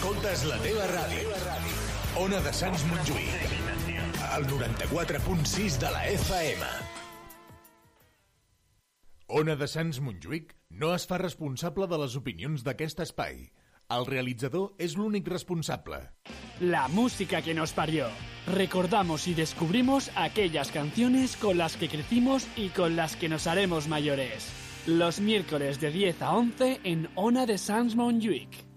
Escoltes la teva ràdio. Ona de Sants Montjuïc. El 94.6 de la FM. Ona de Sants Montjuïc no es fa responsable de les opinions d'aquest espai. El realitzador és l'únic responsable. La música que nos parió. Recordamos y descubrimos aquellas canciones con las que crecimos y con las que nos haremos mayores. Los miércoles de 10 a 11 en Ona de Sans Montjuïc.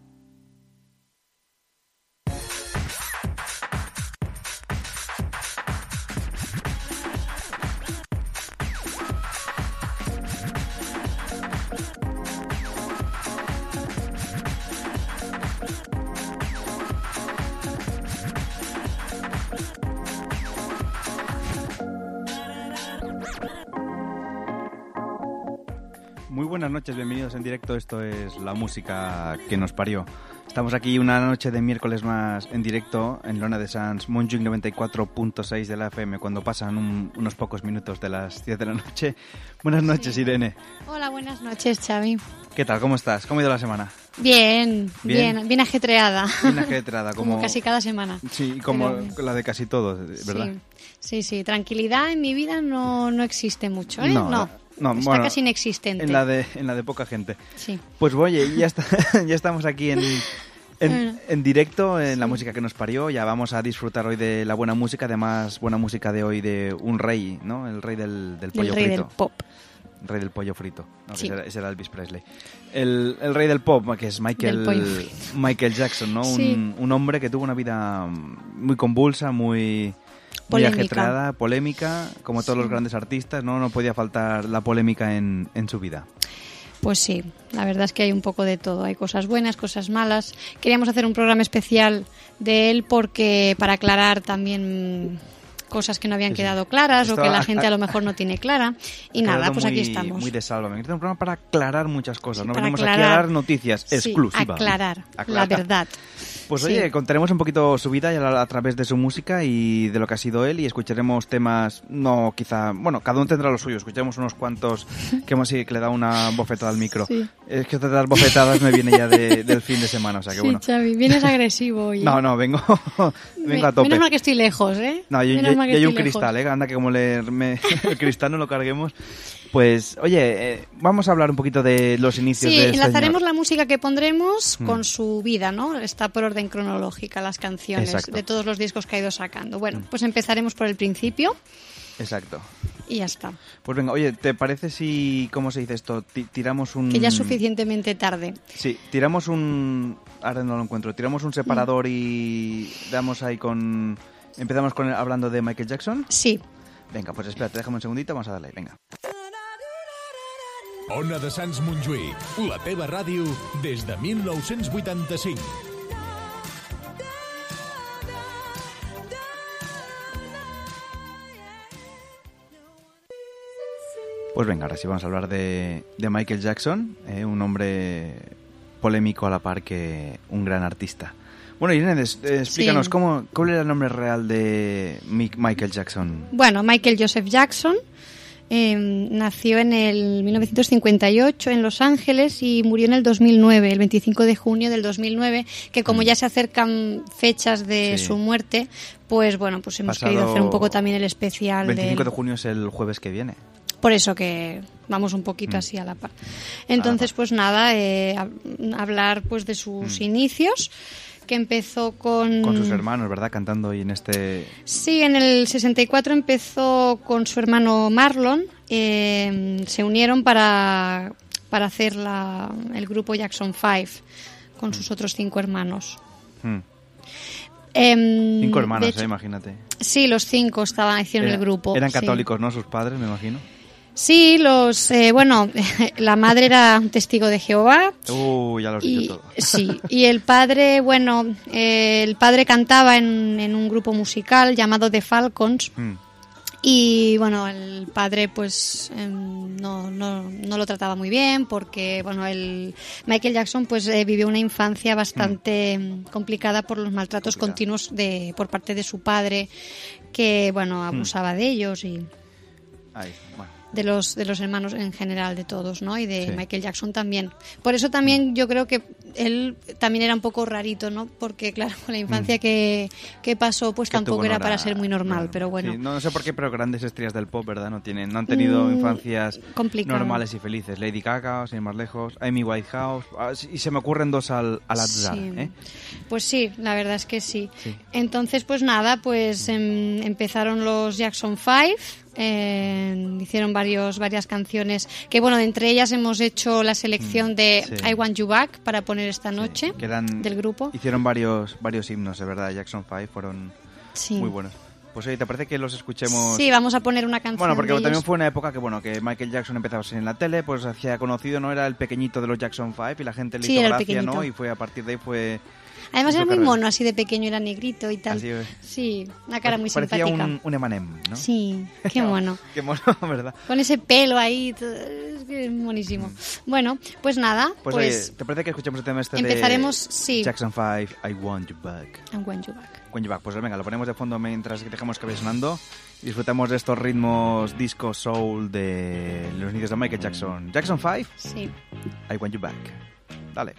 Noches, bienvenidos en directo. Esto es la música que nos parió. Estamos aquí una noche de miércoles más en directo en Lona de Sans, Montjuic 94.6 de la FM, cuando pasan un- unos pocos minutos de las 10 de la noche. Buenas noches, Irene. Hola, buenas noches, Xavi. ¿Qué tal? ¿Cómo estás? ¿Cómo ha ido la semana? Bien, Bien. bien, bien, ajetreada. Bien ajetreada, como, Como casi cada semana. Sí, como Pero- la de casi todos, ¿verdad? Sí, sí, sí. Tranquilidad en mi vida no, no existe mucho, ¿eh? No, No, no, Está bueno, casi inexistente. En la de, en la de poca gente. Sí. Pues oye, ya, está, ya estamos aquí en, en, directo, en la música que nos parió. Ya vamos a disfrutar hoy de la buena música, además buena música de hoy de un rey, ¿no? El rey del, del pollo El rey frito. del pop. El rey del pollo frito. No, Sí. ese, era, Elvis Presley. El, el rey del pop, que es Michael. Michael Jackson, ¿no? Sí. Un, un hombre que tuvo una vida muy convulsa, muy... Muy Polémica. ajetreada, polémica, como todos los grandes artistas, ¿no? No podía faltar la polémica en, en su vida. Pues sí, la verdad es que hay un poco de todo. Hay cosas buenas, cosas malas. Queríamos hacer un programa especial de él porque para aclarar también cosas que no habían Sí, sí. quedado claras o que la gente a lo mejor no tiene clara. Y nada, pues muy, aquí estamos. Muy de es un programa para aclarar muchas cosas. no Para venimos aquí a aclarar. dar noticias Sí, exclusivas. aclarar, la Aclarar. verdad. Pues Sí. oye, contaremos un poquito su vida a, a través de su música y de lo que ha sido él y escucharemos temas, no quizá, bueno, cada uno tendrá lo suyo, escucharemos unos cuantos que hemos que le da una bofetada al micro. Sí. Es que dar bofetadas me viene ya de- del fin de semana, o sea que Sí, bueno. Xavi, vienes agresivo hoy. No, no, vengo, vengo Me- a tope. Menos mal que estoy lejos, ¿eh? No, yo, yo- yo hay un lejos. cristal, ¿eh? Anda que como le, me- el cristal no lo carguemos. Pues, oye, eh, vamos a hablar un poquito de los inicios Sí, de este enlazaremos señor. la música que pondremos Mm. con su vida, ¿no? Está por orden cronológica las canciones Exacto. de todos los discos que ha ido sacando. Bueno, pues empezaremos por el principio Exacto. y ya está. Pues venga, oye, ¿te parece si, cómo se dice esto? Ti- tiramos un... Que ya es suficientemente tarde. Sí, tiramos un... Ahora no lo encuentro. Tiramos un separador y damos ahí con... Empezamos con hablando de Michael Jackson. Sí. Venga, pues espérate, déjame un segundito, vamos a darle, venga. Ona de Sants Montjuïc, la teva ràdio des de 1985. Pues venga, ahora sí vamos a hablar de, de Michael Jackson, eh, un hombre polémico a la par que un gran artista. Bueno, Irene, des- eh, explícanos, Sí. ¿cómo, ¿cuál era el nombre real de Michael Jackson? Bueno, Michael Joseph Jackson eh, nació en el 1958 en Los Ángeles y murió en el 2009, el 25 de junio del 2009, que como ya se acercan fechas de Mm. Sí. su muerte, pues bueno, pues hemos Pasado- querido hacer un poco también el especial 25 del- de junio es el jueves que viene. Por eso que vamos un poquito Mm. así a la par. Entonces, pues nada, eh, hab- hablar pues de sus inicios, que empezó con... Mm. Con sus hermanos, ¿verdad? Cantando hoy en este... Sí, en el 64 empezó con su hermano Marlon. eh, se unieron para, para hacer la- el grupo Jackson 5 con sus otros cinco hermanos. Hmm. Em, Cinco hermanos, hecho- eh, imagínate. Sí, los cinco estaban hicieron Era- el grupo. Eran sí. católicos, ¿no? Sus padres, me imagino. Sí, los, eh, bueno, la madre era un testigo de Jehová. Uh, ya lo has Y, dicho todo. sí, y el padre, bueno, eh, el padre cantaba en, en un grupo musical llamado The Falcons. Hmm. Y bueno, el padre pues em, no, no, no lo trataba muy bien porque bueno, el Michael Jackson pues eh, vivió una infancia bastante em, complicada por los maltratos continuos de por parte de su padre que bueno, abusaba de ellos y Ahí, bueno. De los de los hermanos en general de todos no y de Sí. Michael Jackson también por eso también yo creo que él también era un poco rarito no porque claro con la infancia que, que pasó pues Mm. Que tampoco era para ser muy normal pero bueno Sí, no sé por qué, pero grandes estrellas del pop, ¿verdad? No tienen, no han tenido Mm, infancias complicado. normales y felices. Lady Gaga, sin ir más lejos, Amy Whitehouse, ah, y se me ocurren dos al, al azar, Sí. ¿eh? Pues sí, la verdad es que sí. Entonces, pues nada, pues em, empezaron los Jackson 5, eh, hicieron varios, varias canciones, que bueno, entre ellas hemos hecho la selección de Mm, sí. I Want You Back para poner esta noche Que eran- del grupo. Hicieron varios, varios himnos, de verdad. Jackson 5 fueron Sí. muy buenos. Pues oye, ¿te parece que los escuchemos? Sí, vamos a poner una canción. Bueno, porque de también ellos. fue una época que bueno que Michael Jackson empezaba a ser en la tele, pues hacía conocido, no era el pequeñito de los Jackson 5 y la gente le Sí, hizo gracia, ¿no? Y fue a partir de ahí fue Además era muy carrera. mono, así de pequeño, era negrito y tal. Así es. Sí, una cara muy parecía simpática. un, un Emanem, ¿no? Sí, qué mono. Qué mono, ¿verdad? Con ese pelo ahí, todo- es que es monísimo. Bueno, pues nada, Pues, pues, oye, ¿te parece que escuchemos el tema este empezaremos, de sí. Jackson 5, I Want You Back? I Want You Back. Want You Back. Pues venga, lo ponemos de fondo mientras que dejamos que vaya sonando. y Disfrutamos de estos ritmos disco soul de los inicios de Michael Jackson. Jackson 5, Sí. I Want You Back. Dale.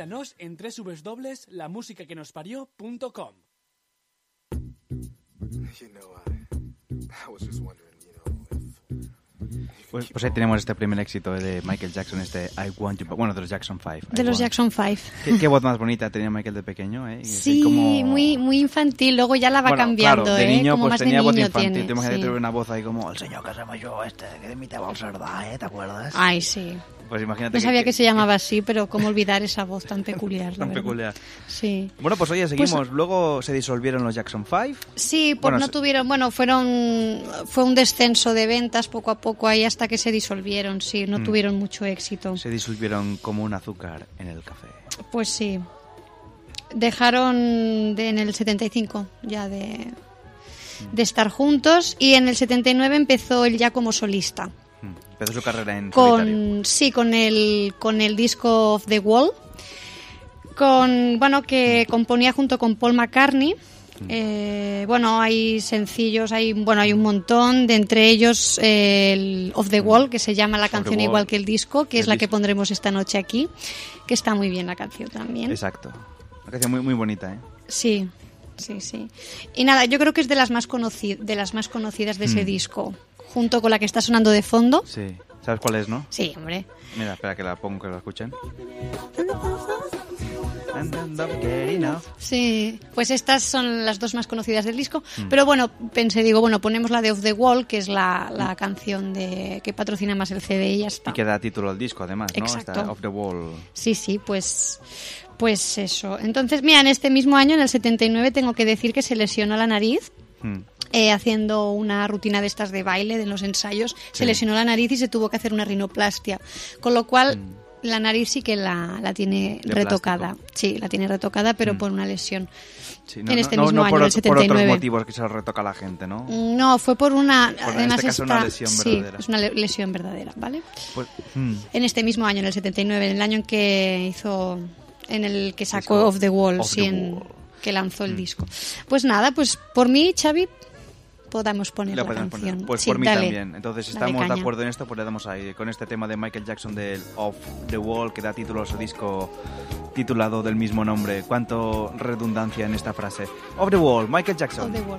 Visítanos en www.lamusicaquenospario.com. I, I Pues, pues ahí tenemos este primer éxito de Michael Jackson, este I Want You Back. Bueno, de los Jackson 5. De los Jackson 5. ¿Qué, qué voz más bonita tenía Michael de pequeño, ¿eh? Sí, como- muy, muy infantil. Luego ya la va Bueno, cambiando, claro, de ¿eh? niño Como pues más de tenía voz niño infantil. tiene, Te imaginas sí. tener una voz ahí como el señor que se llama yo este, que imitaba el Sardá, ¿eh? ¿Te acuerdas? Ay, sí. Pues imagínate No sabía que se llamaba así, pero cómo olvidar esa voz tan peculiar. Tan verdad. peculiar. Sí. Bueno, pues oye, seguimos. Luego se disolvieron los Jackson 5. Sí, pues Bueno, no se- tuvieron, bueno, fueron, fue un descenso de ventas poco a poco ahí hasta que se disolvieron, sí, Mm. no tuvieron mucho éxito. Se disolvieron como un azúcar en el café. Pues sí. Dejaron de- en el 75 ya de, de estar juntos y en el 79 empezó él ya como solista. Mm. Empezó su carrera en solitario. Con, sí, con el, con el disco of the Wall. con bueno que componía junto con Paul McCartney. Eh, bueno, hay sencillos, hay bueno, hay un montón. De entre ellos eh, el Off the Wall, que se llama la canción Wall. igual que el disco, que El es la que pondremos esta noche aquí, que está muy bien la canción también. Exacto. Una canción muy, muy bonita, ¿eh? Sí, sí, sí. Y nada, yo creo que es de las más, de las más conocidas de ese Mm. disco, junto con la que está sonando de fondo. Sí. ¿Sabes cuál es, no? Sí, hombre. Mira, espera que la pongo, que la escuchen. Sí, pues estas son las dos más conocidas del disco. Mm. Pero bueno, pensé, digo, bueno, ponemos la de Off the Wall, que es la, la canción de que patrocina más el CD y ya está. Y que da título al disco, además, ¿no? Exacto. Está Off the Wall. Sí, sí, pues, pues eso. Entonces, mira, en este mismo año, en el 79, tengo que decir que se lesionó la nariz. Mm. Eh, haciendo una rutina de estas de baile, de los ensayos, se lesionó la nariz y se tuvo que hacer una rinoplastia. Con lo cual, Mm. la nariz sí que la, la tiene De retocada. plástico. Sí, la tiene retocada, pero Mm. por una lesión. Sí, En este no, mismo no año, por, el ot- por otros 79. motivos que se retoca la gente, ¿no? No, fue por una. Por- en además, este caso, una lesión sí, verdadera. es una le- lesión verdadera, ¿vale? Pues, mm. En este mismo año, en el 79, en el año en que hizo. En el que sacó Off the Wall, sí, the en- Wall. que lanzó el Mm. disco. Pues nada, pues por mí, Xavi, podamos poner La la, podemos canción. poner. Pues Sí, por mí dale. también. Entonces, si estamos de acuerdo en esto, pues le damos ahí con este tema de Michael Jackson del Off the Wall, que da título a su disco titulado del mismo nombre. ¿Cuánto redundancia en esta frase? Off the Wall, Michael Jackson. Off the Wall.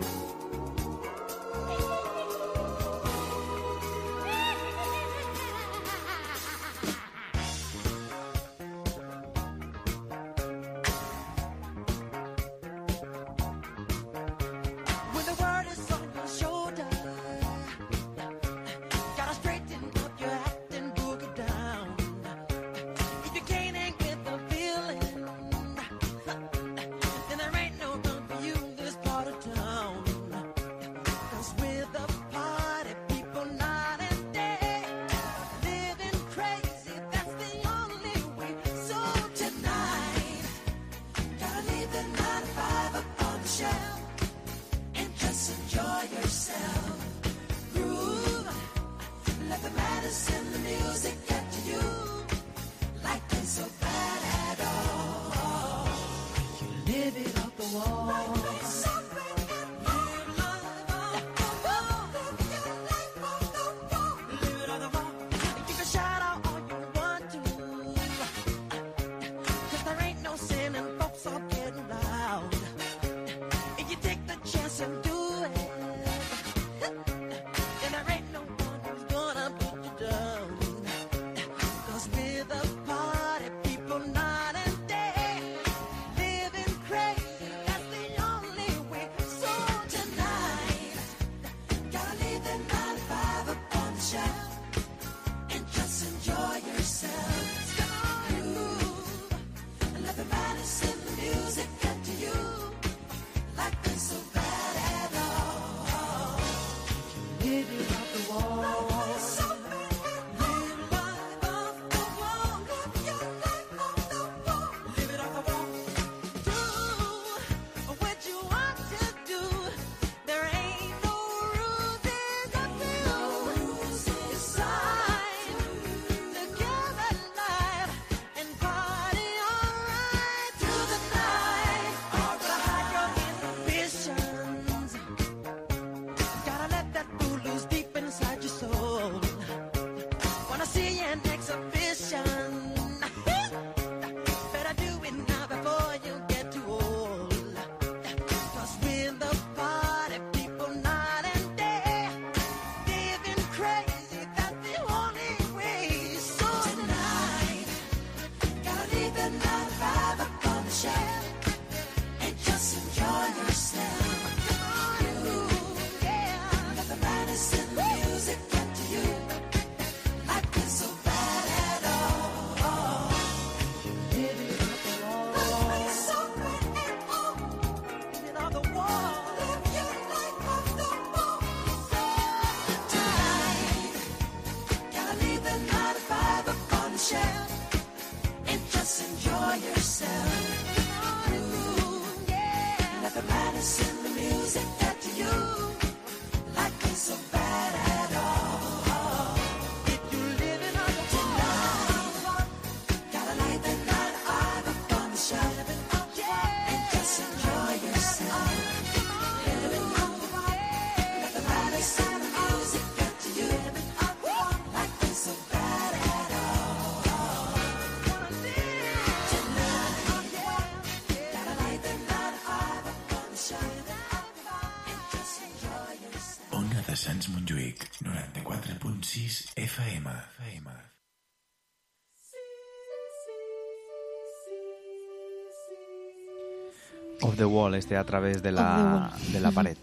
The Wall, este a través de la, de la pared.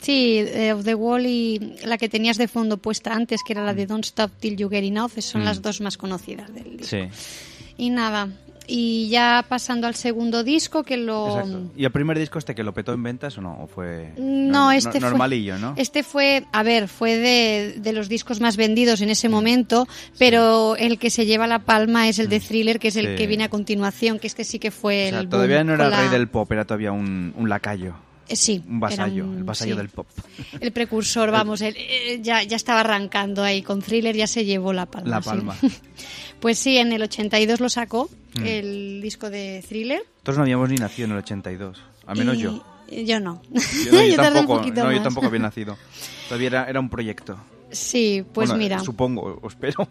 Sí, eh, Of the Wall y la que tenías de fondo puesta antes, que era la de Don't Stop Till You Get Enough, son Mm. las dos más conocidas del disco. Sí, Y nada, y ya pasando al segundo disco, que lo... exacto. ¿Y el primer disco este que lo petó en ventas o no? ¿O fue No, no- este fue- normalillo, no? Este fue, a ver, fue de, de los discos más vendidos en ese momento, pero el que se lleva la palma es el de Thriller, que es el Mm. Sí. que viene a continuación, que este sí que fue O sea, el todavía boom no era el rey la- del pop, era todavía un, un lacayo, Eh, sí, un vasallo, un- el vasallo sí. del pop. El precursor, vamos, el- eh, ya, ya estaba arrancando ahí con Thriller, ya se llevó la palma. La sí. palma. Pues sí, en el 82 lo sacó, Mm. el disco de Thriller. Nosotros no habíamos ni nacido en el 82, al menos y- yo. Yo no. Yo, no, yo tardé un tampoco, poquito no, yo más. tampoco había nacido. Todavía era, era un proyecto. Sí, pues Bueno, mira. Supongo, o espero.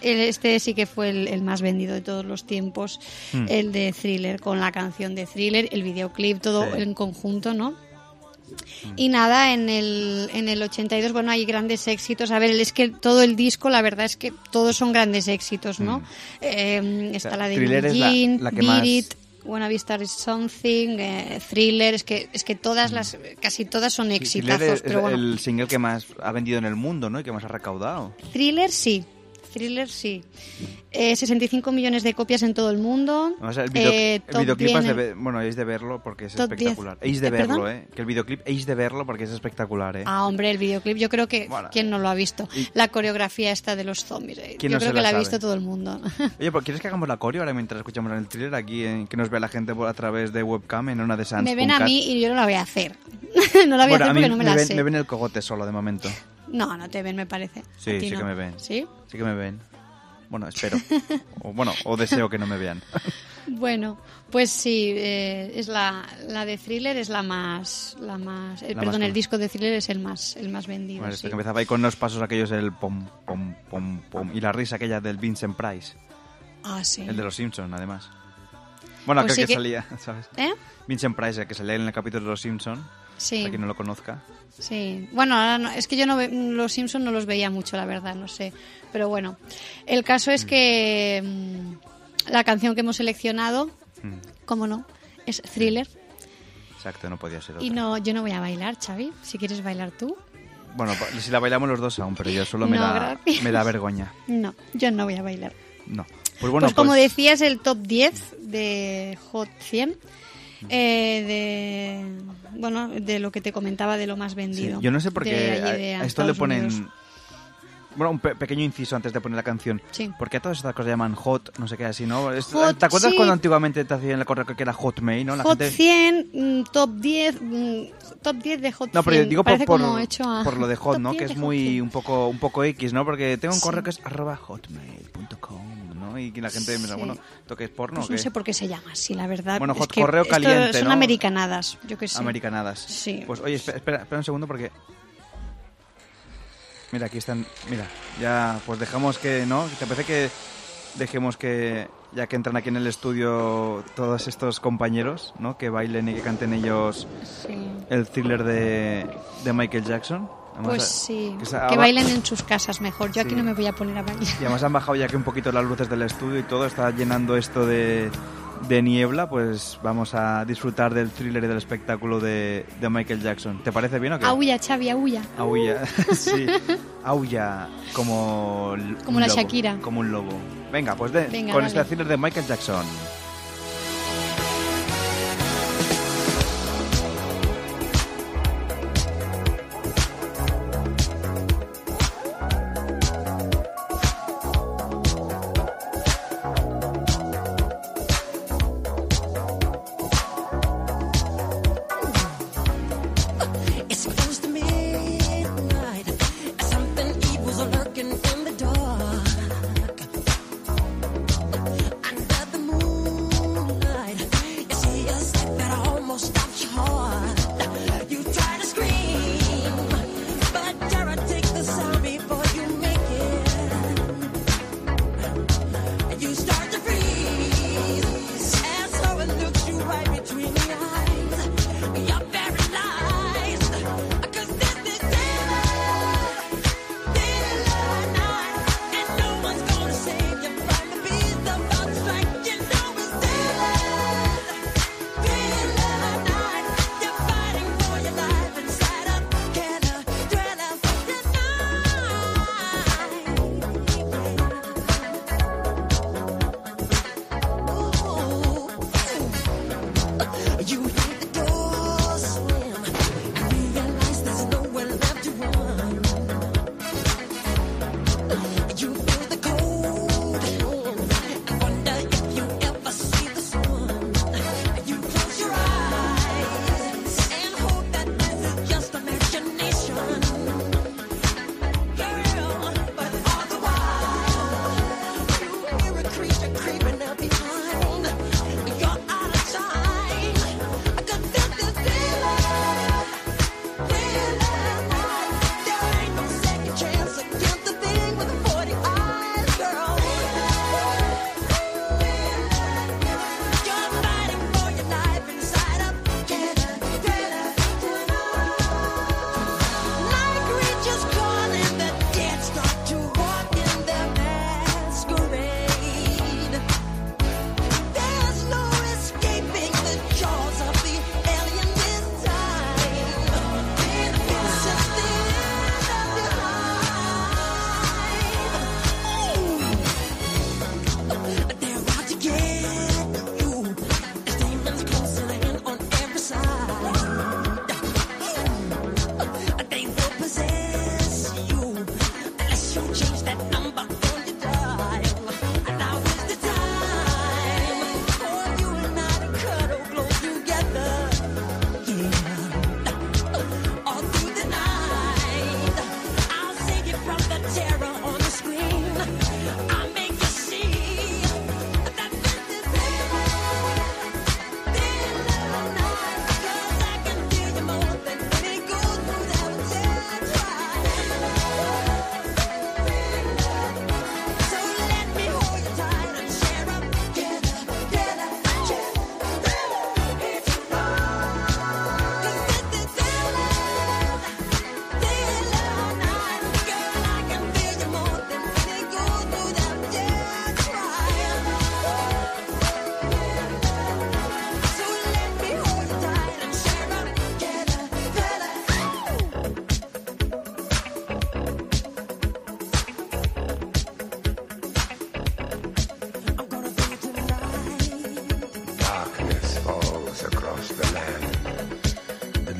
El- Este sí que fue el, el más vendido de todos los tiempos, Hmm. el de Thriller, con la canción de Thriller, el videoclip, todo Sí. En conjunto, ¿no? Y nada, en el, en el 82, bueno, hay grandes éxitos. A ver, es que todo el disco, la verdad es que todos son grandes éxitos, ¿no? Eh, está Hmm. sea, la de Billie la- Jean, la que Beat más- It, Wanna Be Star is Something, eh, Thriller, es que, es que todas las, casi todas son. Sí, exitazos, Thriller es pero bueno. el single que más ha vendido en el mundo, ¿no? Y que más ha recaudado. Thriller sí. Thriller sí. Eh, 65 millones de copias en todo el mundo. O sea, el, video- Eh, el videoclip 10 es de bueno, es de verlo porque es Top 10. espectacular. Es de Eh, verlo. ¿eh? Que el videoclip es de verlo porque es espectacular, ¿eh? Ah, hombre, el videoclip, yo creo que. Bueno, ¿Quién no lo ha visto? y- La coreografía esta de los zombies. eh, ¿Quién Yo no creo que la ha visto todo el mundo. Oye, ¿pero ¿quieres que hagamos la coreo ahora mientras escuchamos el thriller aquí, en- que nos vea la gente a través de webcam en una de Sans? me ven a mí y yo no la voy a hacer. no la voy Bueno, a a hacer mí porque no me, la ven, sé. me ven el cogote solo de momento. No, no te ven, me parece. Sí, sí no. que me ven. ¿Sí? Sí que me ven. Bueno, espero. o, bueno, o deseo que no me vean. Bueno, pues sí, eh, es la, la de Thriller es la más, la más, eh, La perdón, más el disco de Thriller es el más, el más vendido. Bueno, sí. que empezaba ahí con los pasos aquellos el pom, pom, pom, pom. Y la risa aquella del Vincent Price. Ah, sí. El de los Simpsons, además. Bueno, Pues aquel sí que, que- salía, ¿sabes? ¿Eh? Vincent Price, el que salía en el capítulo de los Simpsons. Sí. Para quien no lo conozca. Sí, bueno, ahora no- es que yo no ve- los Simpsons no los veía mucho, la verdad, no sé. Pero bueno, el caso es que mm, la canción que hemos seleccionado, Mm, cómo no, es Thriller. Exacto, no podía ser otra. Y no, yo no voy a bailar, Xavi, si quieres bailar tú. Bueno, si la bailamos los dos aún, pero yo solo me, No, da, gracias. me da vergüenza. No, yo no voy a bailar. No. Pues bueno, pues como pues- decías, el top 10 de Hot 100. Eh, de bueno de lo que te comentaba de lo más sí, vendido yo no sé por qué a, a esto le Estados ponen... Unidos. Bueno, un pe- pequeño inciso antes de poner la canción. Sí. Porque a todas estas cosas llaman hot, no sé qué así, ¿no? Hot, ¿Te acuerdas sí. cuando antiguamente te hacían el correo que era Hotmail, no? La Hot gente... 100, mm, top 10, mm, top 10 de Hot 100. No, pero yo digo por, hecho a- por lo de hot, top ¿no? 10 Que es muy 100. un poco un poco X, ¿no? Porque tengo un Sí. correo que es arroba hotmail.com, ¿no? Y la gente me dice, Sí. bueno, ¿esto qué es porno Pues no sé por qué se llama así, la verdad. Bueno, Es hot que correo esto caliente, Son ¿no? americanadas, yo que sé. Americanadas. Sí. Pues oye, espera, espera, espera un segundo porque... Mira, aquí están... Mira, ya pues dejamos que, ¿no? ¿Te parece que dejemos que, ya que entran aquí en el estudio todos estos compañeros, ¿no? Que bailen y que canten ellos Sí. el thriller de, de Michael Jackson? Además, Pues sí, que bailen en sus casas mejor. Yo aquí no me voy a poner a bailar. Y además han bajado ya que un poquito las luces del estudio y todo está llenando esto de, de niebla, pues vamos a disfrutar del thriller y del espectáculo de, de Michael Jackson. ¿Te parece bien o qué? Aulla, Xavi, aulla. Aulla, sí. Aulla como... Como la lobo, Shakira. Como un lobo. Venga, pues de, Venga, con dale. este thriller de Michael Jackson.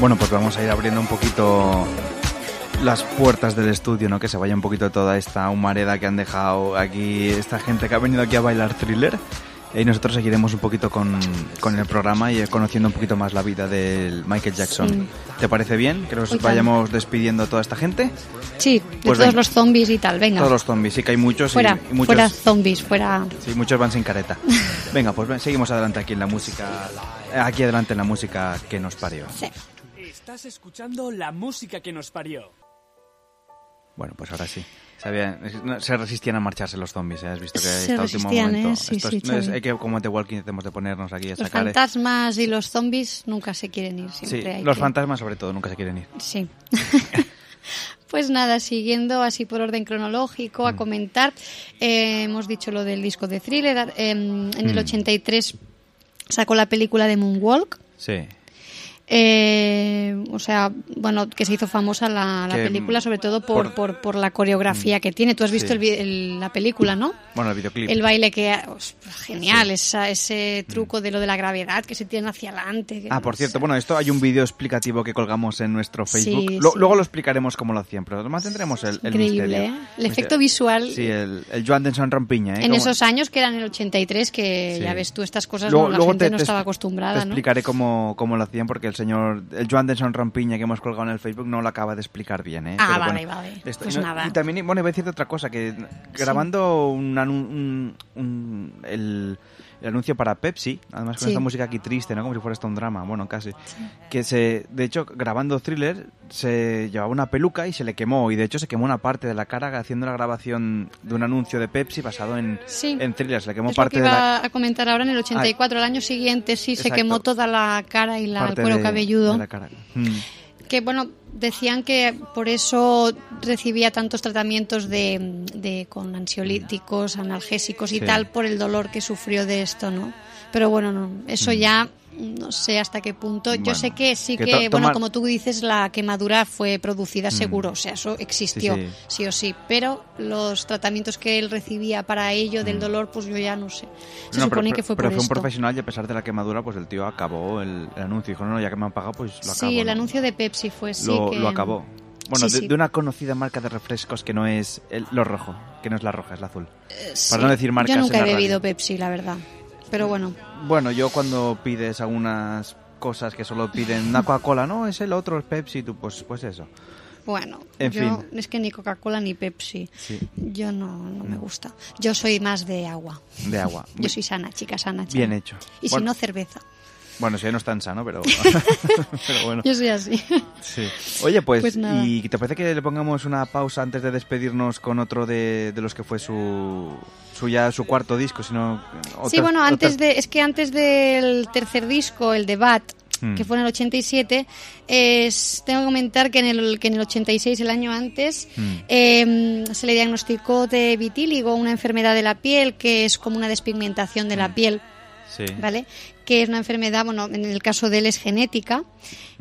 Bueno, pues vamos a ir abriendo un poquito las puertas del estudio, ¿no? Que se vaya un poquito toda esta humareda que han dejado aquí esta gente que ha venido aquí a bailar thriller. Y nosotros seguiremos un poquito con, con el programa y conociendo un poquito más la vida del Michael Jackson. Sí. ¿Te parece bien que nos Muy vayamos despidiendo a toda esta gente? Sí, de Pues todos venga. los zombies y tal, venga. Todos los zombies, sí que hay muchos y- fuera, y, muchos, fuera zombies, fuera... sí, muchos van sin careta. Venga, pues seguimos adelante aquí en la música, aquí adelante en la música que nos parió. Sí. Estás escuchando la música que nos parió. Bueno, pues ahora sí. Sabían- no, se resistían a marcharse los zombies, ¿eh? has visto que Se este último momento. ¿eh? Sí, Esto sí, es, no es- hay que, como The Walking tenemos de ponernos aquí a Los sacar. ¿eh? fantasmas y los zombies nunca se quieren ir, Sí, siempre hay los que- fantasmas sobre todo nunca se quieren ir. Sí. Pues nada, siguiendo así por orden cronológico Mm. a comentar, eh, hemos dicho lo del disco de thriller. eh, en el Mm. 83 sacó la película de Moonwalk. Sí. Eh, o sea, bueno, que se hizo famosa la, la Que, película, sobre todo por, por- por, por la coreografía que tiene. Tú has visto Sí. el el- la película, ¿no? Bueno, el videoclip. El baile que os- genial, esa- ese truco de lo de la gravedad que se tiran hacia adelante. que Ah, por no cierto, bueno, esto hay un vídeo explicativo que colgamos en nuestro Sí, Facebook. Lo- sí. Luego lo explicaremos cómo lo hacían, pero mantendremos el, el Increíble, misterio. ¿eh? El efecto visual. Sí, el, el Joan Rampiña. ¿eh? En esos años que eran el 83, que Sí. ya ves tú, estas cosas Luego- no, la luego gente te- no estaba acostumbrada, Te ¿no? explicaré cómo, cómo lo hacían porque el señor, el Joan Denson Rampiña que hemos colgado en el Facebook no lo acaba de explicar bien, ¿eh? Ah, Pero vale, bueno, vale. esto- Pues y no- nada. Y también, bueno, iba a decirte otra cosa, que grabando un, anu- un- un- el, el anuncio para Pepsi, además con Sí. esta música aquí triste, ¿no? Como si fuera esto un drama, bueno, casi. Que se, de hecho, grabando Thriller, se llevaba una peluca y se le quemó, y de hecho se quemó una parte de la cara haciendo la grabación de un anuncio de Pepsi basado en, Sí. en Thriller, se le quemó Es lo parte que de iba la... a comentar ahora en el 84, el año siguiente sí se Exacto. quemó toda la cara y la, el cuero de- cabelludo. de la cara. Mm. Que bueno, decían que por eso recibía tantos tratamientos de, de- con ansiolíticos, analgésicos y Sí. tal por el dolor que sufrió de esto, ¿no? Pero bueno, no, eso ya no sé hasta qué punto. Yo sé que sí que bueno, tomar- como tú dices, la quemadura fue producida Mm. seguro, o sea, eso existió, Sí, sí, sí. o sí. Pero los tratamientos que él recibía para ello del Mm. dolor, pues yo ya no sé. Se No, supone pero- que fue pero por fue un profesional y a pesar de la quemadura, pues el tío acabó el, el anuncio. Dijo, no, no, ya que me han pagado, pues lo acabo. sí, el ¿no? anuncio de Pepsi fue sí lo, que lo acabó. Bueno, Sí, de, una conocida marca de refrescos que no es el, lo rojo, que no es la roja, es la azul. Sí. Para no decir marcas Yo nunca en he radio. bebido Pepsi, la verdad. Pero bueno, Bueno, yo cuando pides algunas cosas que solo piden una Coca-Cola, no, es el otro, es Pepsi, tú, pues, pues eso. bueno. En yo, fin. Es que ni Coca-Cola ni Pepsi. Sí, Yo no, no me gusta. Yo soy más de agua. de agua. Yo soy sana, chica sana. Bien hecho. Y si no, cerveza. Bueno, si no es tan sano, pero, pero bueno. Yo soy así. Sí. Oye, pues, Pues. ¿y te parece que le pongamos una pausa antes de despedirnos con otro de, de los que fue su, su ya su cuarto disco? Sino, sí, otras- bueno, antes otras- de, es que antes del tercer disco, el de Bat, Mm. que fue en el 87, es, tengo que comentar que en el, que en el 86, el año antes, Mm. eh, se le diagnosticó de vitíligo, una enfermedad de la piel que es como una despigmentación de la Mm. piel. Sí. ¿vale? Que es una enfermedad, bueno, en el caso de él es genética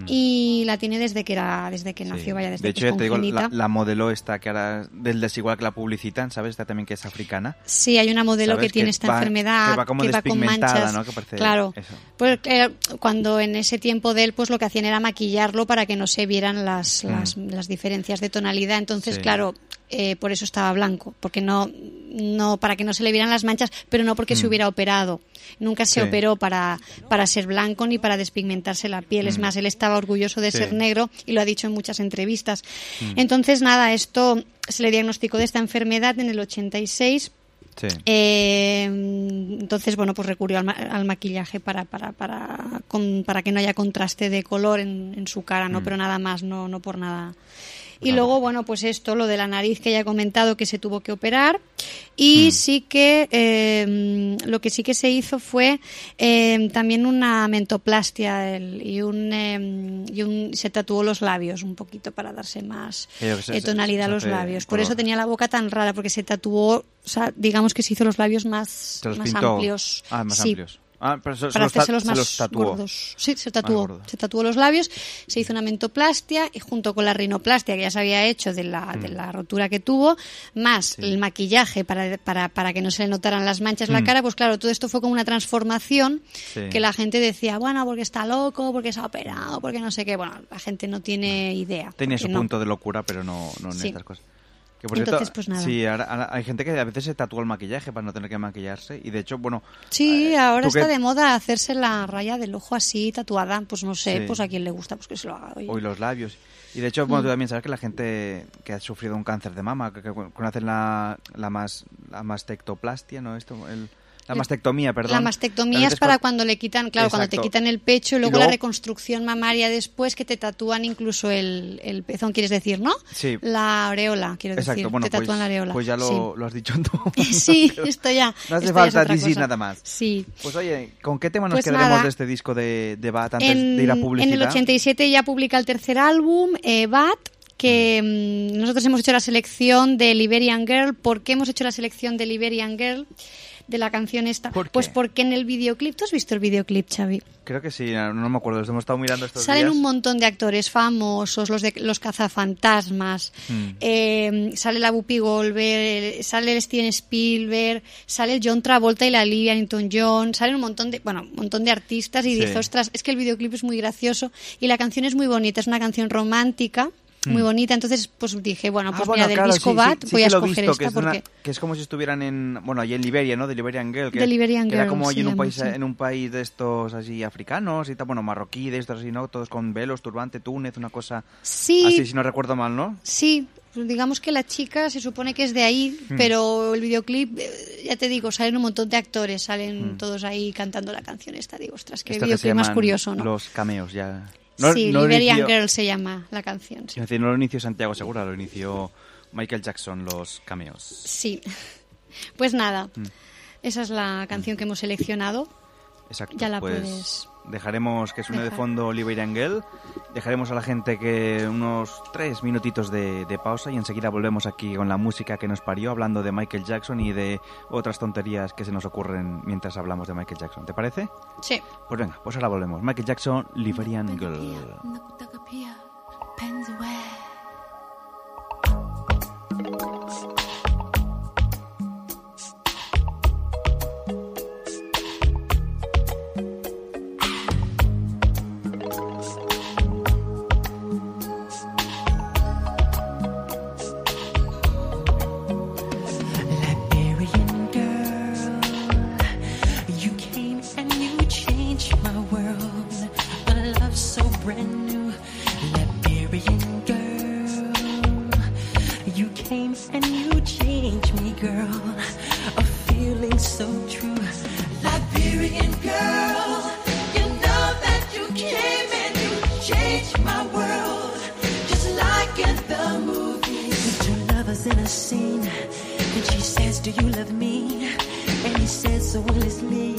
y la tiene desde que era, desde que Mm. Sí. nació, vaya, desde de que hecho, es ya te digo, la, la modelo esta que ahora del desigual que la publicitan, ¿sabes? Esta también que es africana. Sí, hay una modelo ¿Sabes? que tiene Que esta va- enfermedad que va como con manchas. ¿no? Que parece claro. eso. Pues eh, cuando en ese tiempo de él, pues lo que hacían era maquillarlo para que no se vieran las, Mm. las, las diferencias de tonalidad. Entonces, Sí. claro, eh, por eso estaba blanco, porque no, no, para que no se le vieran las manchas, pero no porque se Mm. hubiera operado. Nunca se Sí. operó para, para ser blanco ni para despigmentarse la piel. Es Mm. más, él estaba orgulloso de Sí. ser negro y lo ha dicho en muchas entrevistas. Mm. Entonces, nada, esto se le diagnosticó de esta enfermedad en el 86 Sí. eh, entonces, bueno, pues recurrió al, ma- al maquillaje para, para, para, con- para que no haya contraste de color en, en su cara, ¿no? Pero nada más, no, no por nada. Y luego, bueno, pues esto, lo de la nariz que ya he comentado que se tuvo que operar. Y sí que eh, lo que sí que se hizo fue eh, también una mentoplastia el- y, un, eh, y un- se tatuó los labios un poquito para darse más se- eh, tonalidad se a los labios. Por color. eso tenía la boca tan rara, porque se tatuó, o sea, digamos que se hizo los labios más, más amplios. Ah, más Sí, amplios. Ah, pero se, se para los ta- hacérselos se más los tatuó. gordos. Sí, se Más tatuó. Se tatuó los labios, se hizo una mentoplastia y junto con la rinoplastia que ya se había hecho de la, Mm. de la rotura que tuvo, más el maquillaje para, para, para que no se le notaran las manchas en la cara, pues claro, todo esto fue como una transformación Mm. Sí. que la gente decía, bueno, porque está loco, porque se ha operado, porque no sé qué. Bueno, la gente no tiene idea. Tenía su no. punto de locura, pero no, no en Sí. estas cosas. Que por Entonces, cierto, pues nada. sí, ahora- ahora hay gente que a veces se tatúa el maquillaje para no tener que maquillarse. Y de hecho, bueno. Sí, eh, ahora que- está de moda hacerse la raya del ojo así tatuada. Pues no sé, Sí. pues a quien le gusta, pues que se lo haga. oye. Hoy los labios. Y de hecho, Mm. bueno, tú también sabes que la gente que ha sufrido un cáncer de mama, que, que cuando hacen la, la, mas, la mastectoplastia, ¿no? Esto, el, la mastectomía, perdón. La mastectomía es para cuando- le quitan, claro, cuando te quitan el pecho y luego, la reconstrucción mamaria después que te tatúan incluso el, el pezón, quieres decir, ¿no? Sí. La areola, quiero Exacto, decir. bueno, te tatúan pues, la areola. pues ya lo, lo has dicho tú. Sí, esto ya. No hace falta decir cosa. nada más. Sí. Pues oye, ¿con qué tema nos Pues quedaremos nada. de este disco de, de Bat antes En, de ir a en publicidad? el 87 ya publica el tercer álbum, eh, Bat, que mm, nosotros hemos hecho la selección de Liberian Girl. ¿Por qué hemos hecho la selección de Liberian Girl? De la canción esta. ¿Por qué? Pues porque en el videoclip, ¿tú has visto el videoclip, Xavi? Creo que sí, no, no me acuerdo, los hemos estado mirando estos Salen días. un montón de actores famosos, los de los cazafantasmas, Hmm. eh, sale la Whoopi Goldberg, sale el Steven Spielberg, sale el John Travolta y la Olivia Newton-John, salen un montón de, bueno, un montón de artistas y Sí. dije, ostras, es que el videoclip es muy gracioso y la canción es muy bonita, es una canción romántica, muy bonita, entonces pues dije, bueno. Ah, pues bueno, mira, del claro, disco sí, Bat sí voy a escoger visto, esta que es, una- porque... que es como si estuvieran en, bueno, allí en Liberia, ¿no? De Liberian Girl. Que, De Liberian que era como allí en un, país, en un país de estos así africanos y tal, bueno, marroquí, de estos así, ¿no? Todos con velos, turbante, túnez, una cosa Sí, así, si no recuerdo mal, ¿no? Sí, pues digamos que la chica se supone que es de ahí, Hmm. pero el videoclip, eh, ya te digo, salen un montón de actores, salen todos ahí cantando la canción esta. Digo, ostras, qué Esto que se videoclip más curioso, ¿no? Los cameos, ya. Sí, Liberian inició- Girl se llama la canción. Sí. Es decir, no lo inició Santiago Segura, lo inició Michael Jackson, los cameos. Sí. Pues nada, Hmm. esa es la canción que hemos seleccionado. Exacto. Ya la pues puedes dejaremos que suene de fondo Liberian Girl. Dejaremos a la gente que unos tres minutitos de, de pausa y enseguida volvemos aquí con la música que nos parió, hablando de Michael Jackson y de otras tonterías que se nos ocurren mientras hablamos de Michael Jackson. ¿Te parece? Sí. Pues venga, pues ahora volvemos. Michael Jackson, Liberian Girl. Do you love me? And he said so endlessly,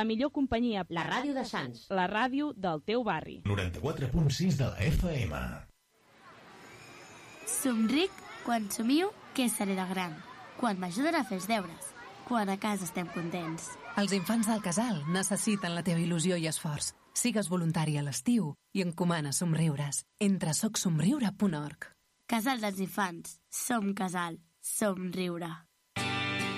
la millor companyia. La ràdio de Sants. La ràdio del teu barri. 94.6 de la FM. Somric quan somio que seré de gran. Quan m'ajuden a fer els deures. Quan a casa estem contents. Els infants del casal necessiten la teva il·lusió i esforç. Sigues voluntari a l'estiu i encomana somriures. Entra a socsomriure.org. Casal dels infants. Som casal. Somriure.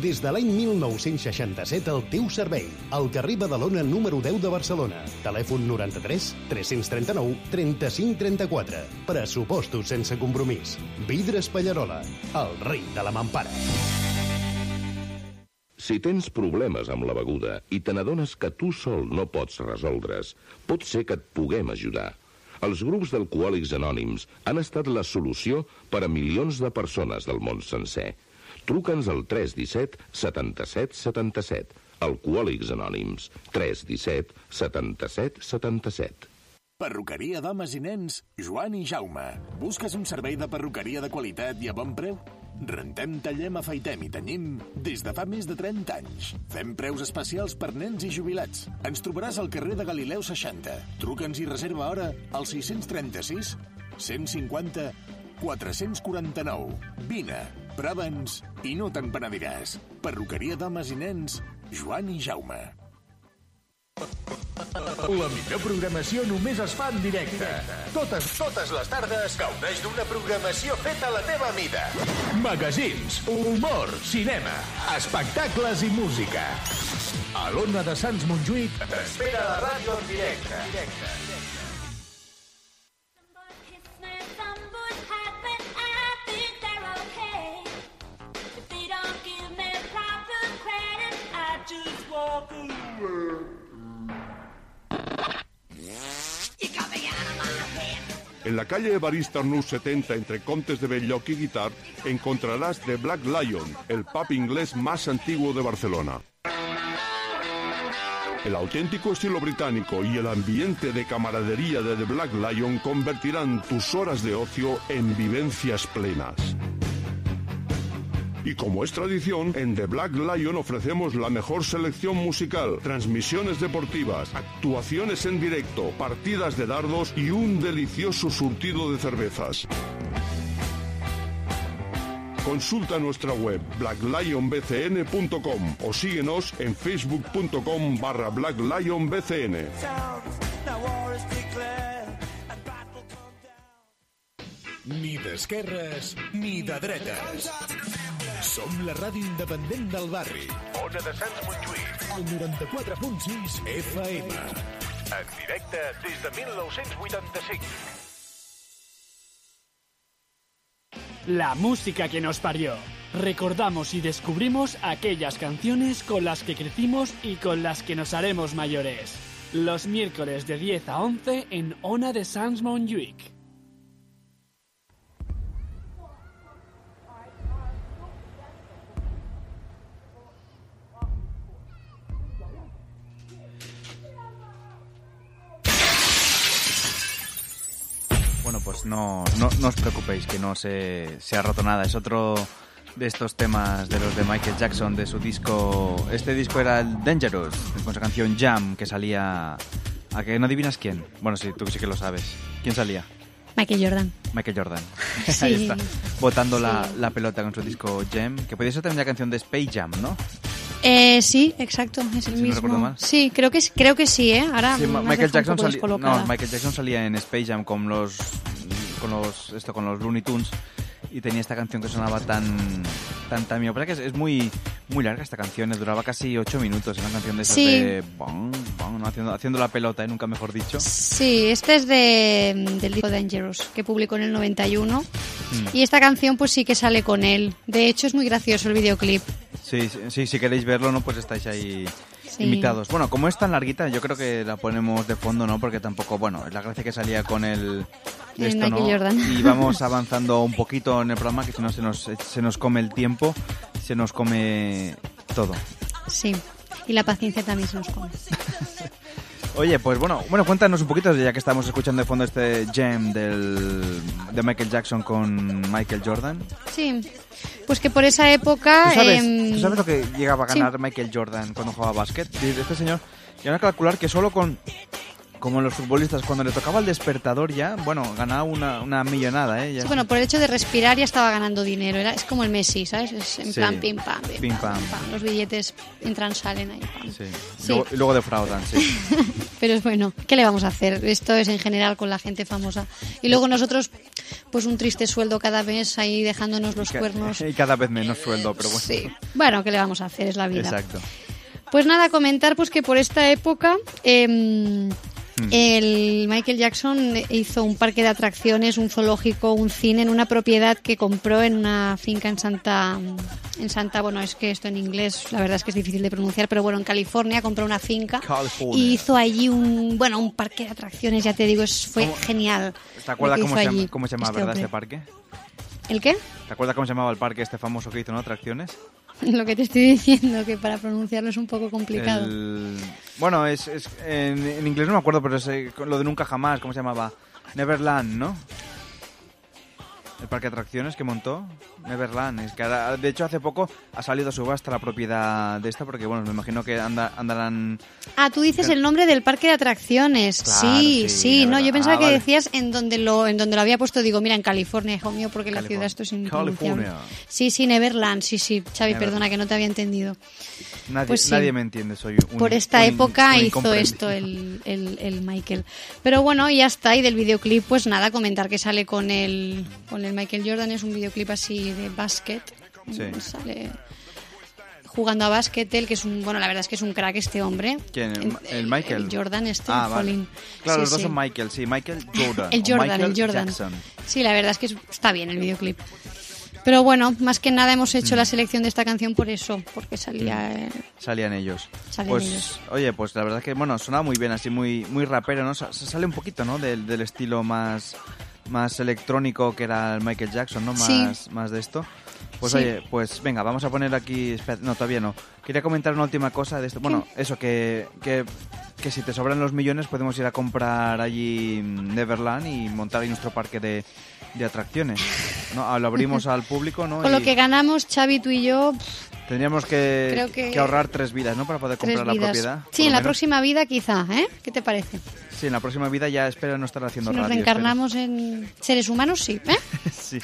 Des de l'any 1967 al teu servei. Al carrer Badalona número 10 de Barcelona. Telèfon 93 339 35 34. Pressupostos sense compromís. Vidres Pallarola, el rei de la mampara. Si tens problemes amb la beguda i te n'adones que tu sol no pots resoldre's, pot ser que et puguem ajudar. Els grups d'alcohòlics anònims han estat la solució per a milions de persones del món sencer. Truca'ns al 317 77 77. Alcohòlics Anònims. 317 77 77. Perruqueria d'homes i nens, Joan i Jaume. Busques un servei de perruqueria de qualitat i a bon preu? Rentem, tallem, afaitem i tenyim des de fa més de 30 anys. Fem preus especials per nens i jubilats. Ens trobaràs al carrer de Galileu 60. Truca'ns i reserva hora al 636 150 449. Vine, prova'ns i no te'n penediràs. Perruqueria d'homes i nens, Joan i Jaume. La millor programació només es fa en directe. Totes, totes les tardes gaudeix d'una programació feta a la teva mida. Magazins, humor, cinema, espectacles i música. A l'Ona de Sants Montjuïc t'espera la ràdio en directe. directe. En la calle Evarista Arnús 70 entre Contes de Belloc y Guitar encontrarás The Black Lion, el pub inglés más antiguo de Barcelona. El auténtico estilo británico y el ambiente de camaradería de The Black Lion convertirán tus horas de ocio en vivencias plenas. Y como es tradición, en The Black Lion ofrecemos la mejor selección musical, transmisiones deportivas, actuaciones en directo, partidas de dardos y un delicioso surtido de cervezas. Consulta nuestra web blacklionbcn.com o síguenos en facebook.com barra blacklionbcn. Ni d'esquerres ni de. Som la ràdio independent del barri. Ona de Sants Montjuïc. El 94.6 FM. En directe des de 1985. La música que nos parió. Recordamos y descubrimos aquellas canciones con las que crecimos y con las que nos haremos mayores. Los miércoles de 10 a 11 en Ona de Sans Montjuïc. Pues no, no, no os preocupéis, que no se, se ha roto nada. Es otro de estos temas de los de Michael Jackson, de su disco... Este disco era el Dangerous, con su canción Jam, que salía... ¿A que no adivinas quién? Bueno, sí, tú sí que lo sabes. ¿Quién salía? Michael Jordan. Michael Jordan. Sí. Ahí está. Botando Sí. la, la pelota con su disco Jam, que podía ser también la canción de Space Jam, ¿no? Eh, sí, exacto, es el Si no mismo. recuerdo mal. Sí, creo que, creo que sí, ¿eh? Ahora Sí, Michael Jackson salía, no, Michael Jackson salía en Space Jam con los con los esto con los Looney Tunes y tenía esta canción que sonaba tan tan tan mío. Pero que es, es muy muy larga esta canción, eh, duraba casi ocho minutos, es una canción de esas Sí. de bong, bong, ¿no? haciendo haciendo la pelota, ¿eh? nunca mejor dicho. Sí, este es de, del disco Dangerous, que publicó en el 91. Mm. Y esta canción pues sí que sale con él. De hecho es muy gracioso el videoclip. Sí, sí, si queréis verlo, ¿no? Pues estáis ahí Sí. invitados. Bueno, como es tan larguita, yo creo que la ponemos de fondo, ¿no? Porque tampoco, bueno, es la gracia que salía con el... Esto, ¿no? Y vamos avanzando un poquito en el programa, que si no se nos, se nos come el tiempo. se nos come todo. Sí. Y la paciencia también se nos come. Oye, pues bueno, bueno, cuéntanos un poquito, ya que estamos escuchando de fondo este jam del, de Michael Jackson con Michael Jordan. Sí. Pues que por esa época... ¿Tú sabes, em, tú sabes lo que llegaba a sí. ganar Michael Jordan cuando jugaba básquet? Este señor llegaba a calcular que solo con... Como los futbolistas, cuando le tocaba el despertador ya, bueno, ganaba una, una millonada, ¿eh? Ya. Sí, bueno, por el hecho de respirar ya estaba ganando dinero. Era, es como el Messi, ¿sabes? Es en Sí. plan pim pam, pim, Pim, pam, pam. pam. Los billetes entran, salen ahí. pam. Sí. Sí. Luego- y luego defraudan, sí. Pero es bueno, ¿qué le vamos a hacer? Esto es en general con la gente famosa. Y luego nosotros, pues un triste sueldo cada mes ahí dejándonos los cuernos. y cada vez menos sueldo, pero bueno. Sí. Bueno, ¿qué le vamos a hacer? Es la vida. Exacto. Pues nada, comentar pues que por esta época em, Hmm. el Michael Jackson hizo un parque de atracciones, un zoológico, un cine en una propiedad que compró en una finca en Santa en Santa, bueno, es que esto en inglés la verdad es que es difícil de pronunciar, pero bueno, en California compró una finca California. y hizo allí un bueno, un parque de atracciones, ya te digo, es, fue ¿Cómo? genial. ¿Te acuerdas cómo se, llama, cómo se llamaba, este verdad, hombre. este parque? ¿El qué? ¿Te acuerdas cómo se llamaba el parque este famoso que hizo, no? Atracciones. Lo que te estoy diciendo, que para pronunciarlo es un poco complicado. El- Bueno, es, es- en, en inglés no me acuerdo, pero es eh, lo de nunca jamás, ¿cómo se llamaba? Neverland, ¿no? El parque de atracciones que montó, Neverland. Es que ahora- de hecho, hace poco ha salido a subasta la propiedad de esta, porque bueno, me imagino que anda, andarán. Ah, tú dices el nombre del parque de atracciones. Claro, sí, sí, No, yo pensaba Ah, que vale. decías en donde lo en donde lo había puesto. Digo, mira, en California, hijo mío, porque la California. ciudad esto es. California. Sí, sí, Neverland. Sí, sí. Xavi, Neverland. perdona que no te había entendido. Nadie, Pues sí. nadie me entiende, soy un. Por esta un- época un hizo esto el, el, el Michael. Pero bueno, y ya está. Y del videoclip, pues nada, comentar que sale con el, con el Michael Jordan. Es un videoclip así de básquet. Sí. Sale jugando a básquet, él, que es un, bueno, la verdad es que es un crack este hombre. ¿Quién? ¿El, Michael? el Jordan este, Ah, vale. Claro, Sí, los dos sí. son Michael, sí. Michael Jordan. El Jordan, Michael el Jordan. Jackson. Sí, la verdad es que es- está bien el videoclip. Pero bueno, más que nada hemos hecho Mm. la selección de esta canción por eso, porque salía... eh, Salían ellos. Salían pues, ellos. oye, pues la verdad es que, bueno, sonaba muy bien, así muy, muy rapero, ¿no? Sa- sale un poquito, ¿no? Del, del estilo más, más electrónico que era el Michael Jackson, ¿no? Más, Sí. más de esto. Pues Sí. oye, pues venga, vamos a poner aquí... no, todavía no. Quería comentar una última cosa de esto. Bueno, eso, que, que, que si te sobran los millones podemos ir a comprar allí Neverland y montar ahí nuestro parque de, de atracciones. ¿no? Lo abrimos al público, ¿no? Con lo que ganamos, Xavi, tú y yo, Tendríamos que, Creo que- que ahorrar tres vidas, ¿no? Para poder comprar la propiedad. Sí, en la próxima vida quizá, ¿eh? ¿Qué te parece? Sí, en la próxima vida ya espero no estar haciendo Si nos reencarnamos en seres humanos, sí, ¿eh? Sí.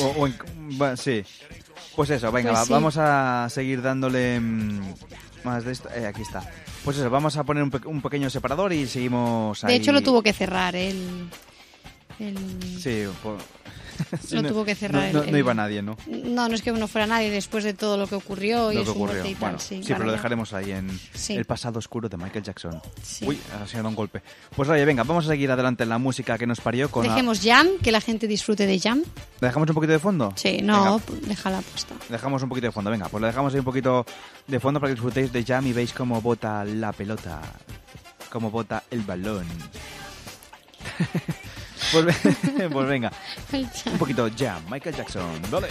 O, o en- bueno, sí. Pues eso, venga, Pues va- sí. vamos a seguir dándole mm, más de esto. Eh, aquí está. Pues eso, vamos a poner un, pe- un pequeño separador y seguimos De ahí. hecho, lo tuvo que cerrar el... el- Sí, po- sí, no- tuvo que cerrar No, el- no- no el- iba nadie, ¿no? No, no es que no fuera nadie después de todo lo que ocurrió y Lo que ocurrió. y tal, Bueno, sí. pero lo dejaremos ahí en Sí. el pasado oscuro de Michael Jackson. Uy, ha sido un golpe. Pues oye, venga, vamos a seguir adelante en la música que nos parió con... la- Dejemos Jam, que la gente disfrute de Jam. ¿Le dejamos un poquito de fondo? Sí, no, Venga, déjala puesta. dejamos un poquito de fondo, venga, pues le dejamos ahí un poquito de fondo para que disfrutéis de Jam y veis cómo bota la pelota, cómo bota el balón. pues, pues venga, un poquito Jam, Michael Jackson, dale.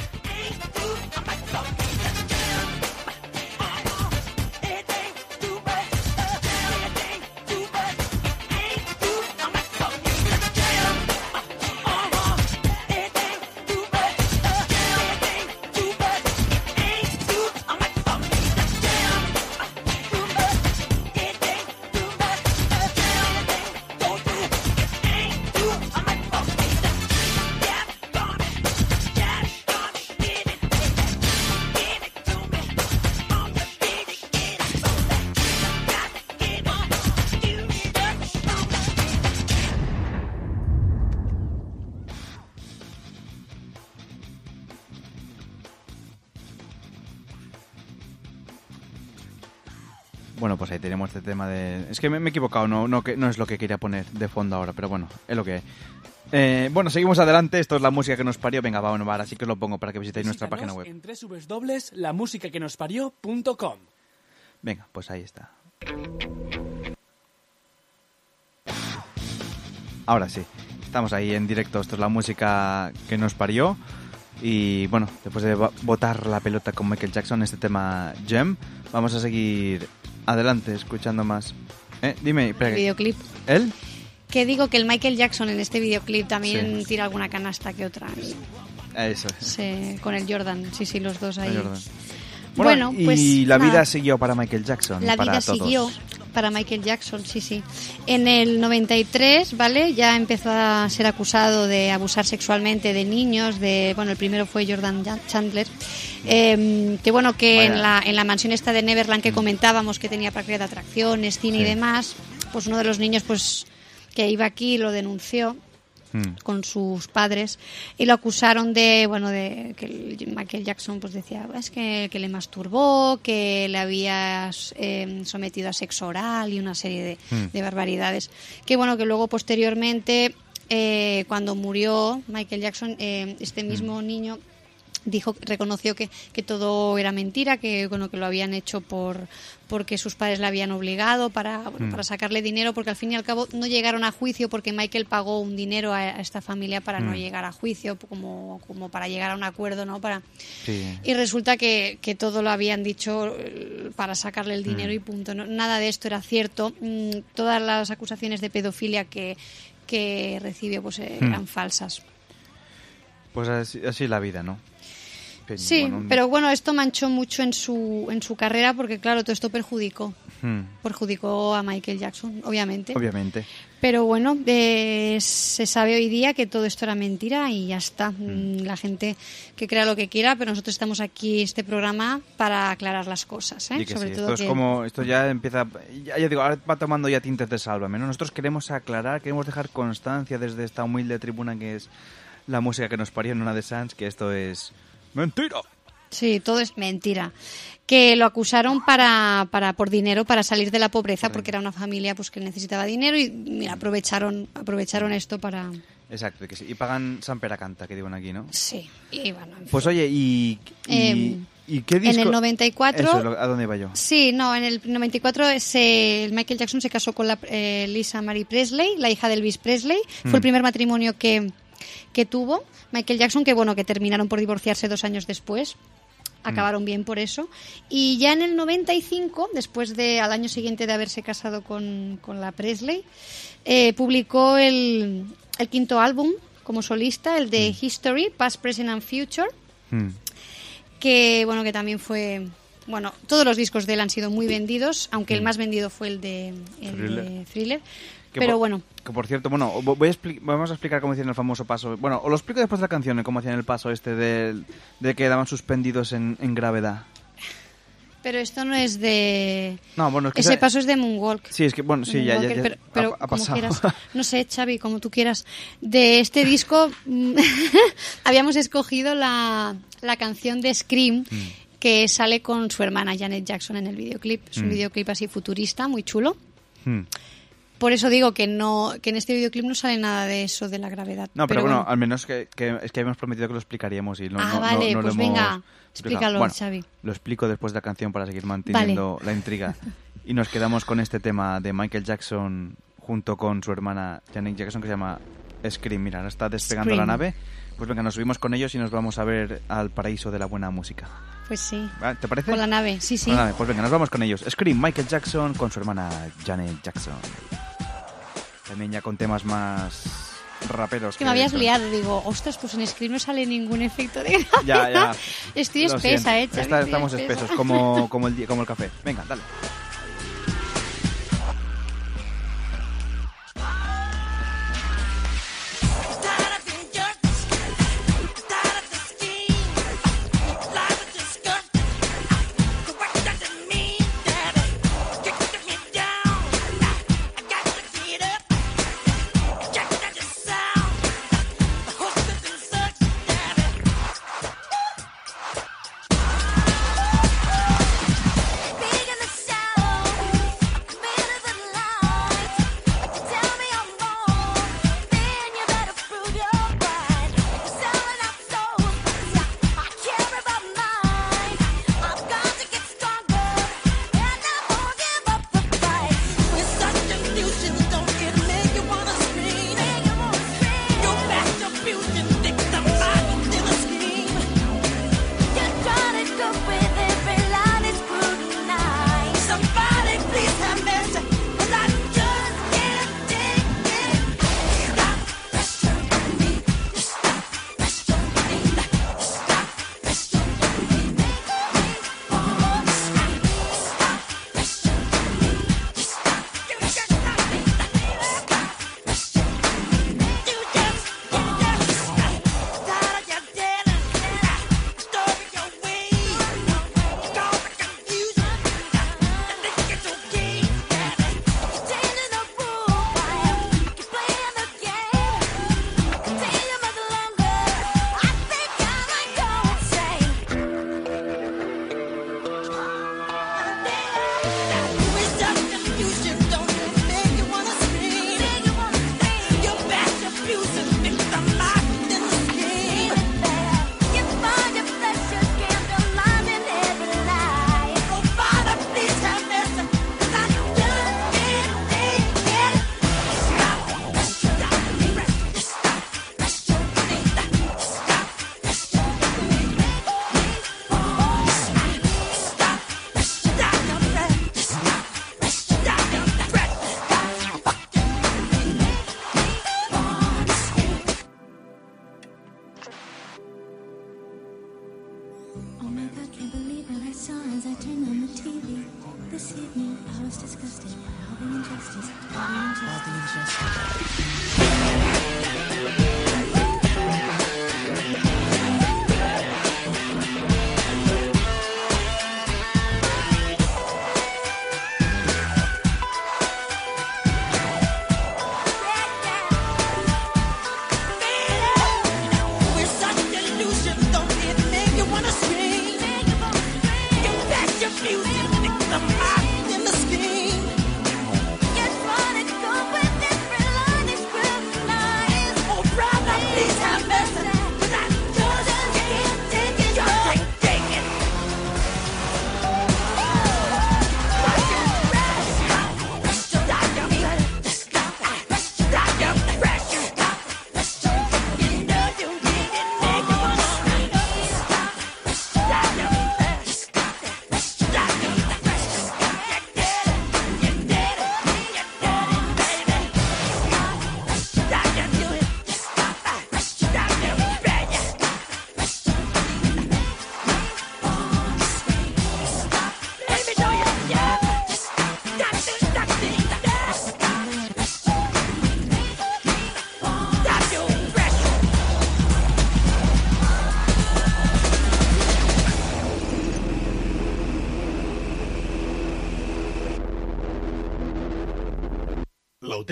Ahí tenemos este tema de... Es que me, me he equivocado, no, no, que, no es lo que quería poner de fondo ahora, pero bueno, es lo que hay. Eh, bueno, seguimos adelante, esto es la música que nos parió. Venga, va, bueno, va, ahora sí que os lo pongo para que visitéis nuestra página web. En www.lamusicaquenosparió.com Venga, pues ahí está. Ahora sí, estamos ahí en directo. Esto es la música que nos parió. Y bueno, después de bo- botar la pelota con Michael Jackson, este tema Gem, vamos a seguir adelante escuchando más. ¿Eh? Dime, espera, El videoclip. ¿Él? Que digo que el Michael Jackson en este videoclip también Sí. tira alguna canasta que otra. Eso es. Sí, con el Jordan, sí, sí, los dos ahí. Jordan. Bueno, y pues la vida siguió para Michael Jackson. La para vida todos. siguió para Michael Jackson, sí, sí. En el 93, ¿vale? Ya empezó a ser acusado de abusar sexualmente de niños, de, bueno, el primero fue Jordan Chandler, eh, que bueno, que Vaya. en la, en la mansión esta de Neverland que comentábamos que tenía parque de atracciones, cine y demás, pues uno de los niños, pues, que iba aquí lo denunció Mm. con sus padres y lo acusaron de bueno de que el- Michael Jackson pues decía es que, que le masturbó que le había eh, sometido a sexo oral y una serie de, Mm. de barbaridades que bueno que luego posteriormente eh, cuando murió Michael Jackson eh, este mismo niño dijo reconoció que, que todo era mentira que bueno que lo habían hecho por porque sus padres le habían obligado para bueno, Mm. para sacarle dinero porque al fin y al cabo no llegaron a juicio porque Michael pagó un dinero a, a esta familia para no Mm. llegar a juicio como como para llegar a un acuerdo no para Sí. y resulta que, que todo lo habían dicho eh, para sacarle el dinero Mm. y punto. No- nada de esto era cierto. Todas las acusaciones de pedofilia que, que recibió pues, eh, eran falsas. Pues así, así la vida, ¿no? Sí, pero bueno, esto manchó mucho en su, en su carrera porque, claro, todo esto perjudicó. mm, Perjudicó a Michael Jackson, obviamente. obviamente. Pero bueno, eh, se sabe hoy día que todo esto era mentira y ya está. Mm, La gente que crea lo que quiera, pero nosotros estamos aquí, este programa, para aclarar las cosas. ¿eh? Sobre sí, todo esto es que- como, esto ya empieza, ya, ya digo, ahora va tomando ya tintes de sálvame, ¿no? Nosotros queremos aclarar, queremos dejar constancia desde esta humilde tribuna que es la música que nos parió en una de Sans, que esto es mentira. Sí, todo es mentira. Que lo acusaron para, para por dinero, para salir de la pobreza, porque era una familia pues que necesitaba dinero y mira, aprovecharon, aprovecharon esto para... Exacto, que sí. Y pagan San Peracanta, que digan aquí, ¿no? Sí, y bueno, en fin. Pues oye, ¿y, y, Em, y qué en disco? el 94 Eso, es lo- ¿a dónde iba yo? Sí, no, en el 94 se, Michael Jackson se casó con la, eh, Lisa Marie Presley, la hija de Elvis Presley. Fue Mm. el primer matrimonio que, que tuvo Michael Jackson, que bueno, que terminaron por divorciarse dos años después. Acabaron bien por eso. Y ya en el 95, después de, al año siguiente de haberse casado con, con la Presley, eh, publicó el, el quinto álbum como solista, el de History, Past, Present and Future Mm. que bueno que también fue bueno todos los discos de él han sido muy vendidos aunque el Mm. más vendido fue el de, el Thriller. de Thriller Que pero por- bueno Que por cierto, bueno, vo- voy a vamos a explicar cómo hicieron el famoso paso. Bueno, os lo explico después de la canción, cómo hacían el paso este de, de que quedaban suspendidos en, en gravedad. pero esto no es de No, bueno, es que ese esa- paso es de Moonwalk Sí, es que, bueno, sí, ya, ya, ya pero, pero ha, ha como pasado. quieras no sé Xavi como tú quieras de este disco mm, habíamos escogido la, la canción de Scream Mm. que sale con su hermana Janet Jackson en el videoclip es un Mm. videoclip así futurista muy chulo Hmm. Por eso digo que no que en este videoclip no sale nada de eso de la gravedad No, pero, bueno, al menos que, que- es que habíamos prometido que lo explicaríamos y no, Ah, no- vale, no lo pues hemos venga, explícalo, Bueno, Xavi. Lo explico después de la canción para seguir manteniendo la intriga. Y nos quedamos con este tema de Michael Jackson junto con su hermana Janet Jackson que se llama Scream. Mira, ahora está despegando Scream. la nave. Pues venga, nos subimos con ellos y nos vamos a ver al paraíso de la buena música. Pues sí ¿Vale? ¿Te parece? con la nave sí sí Con la nave. Pues venga, nos vamos con ellos. Scream, Michael Jackson con su hermana Janet Jackson. También ya con temas más raperos. Es que me habías liado, digo, ostras, pues en Scream no sale ningún efecto de Ya, ya. Estoy Lo espesa, siento. eh, estamos espesos, como, como, el, como el café. Venga, dale. Wow.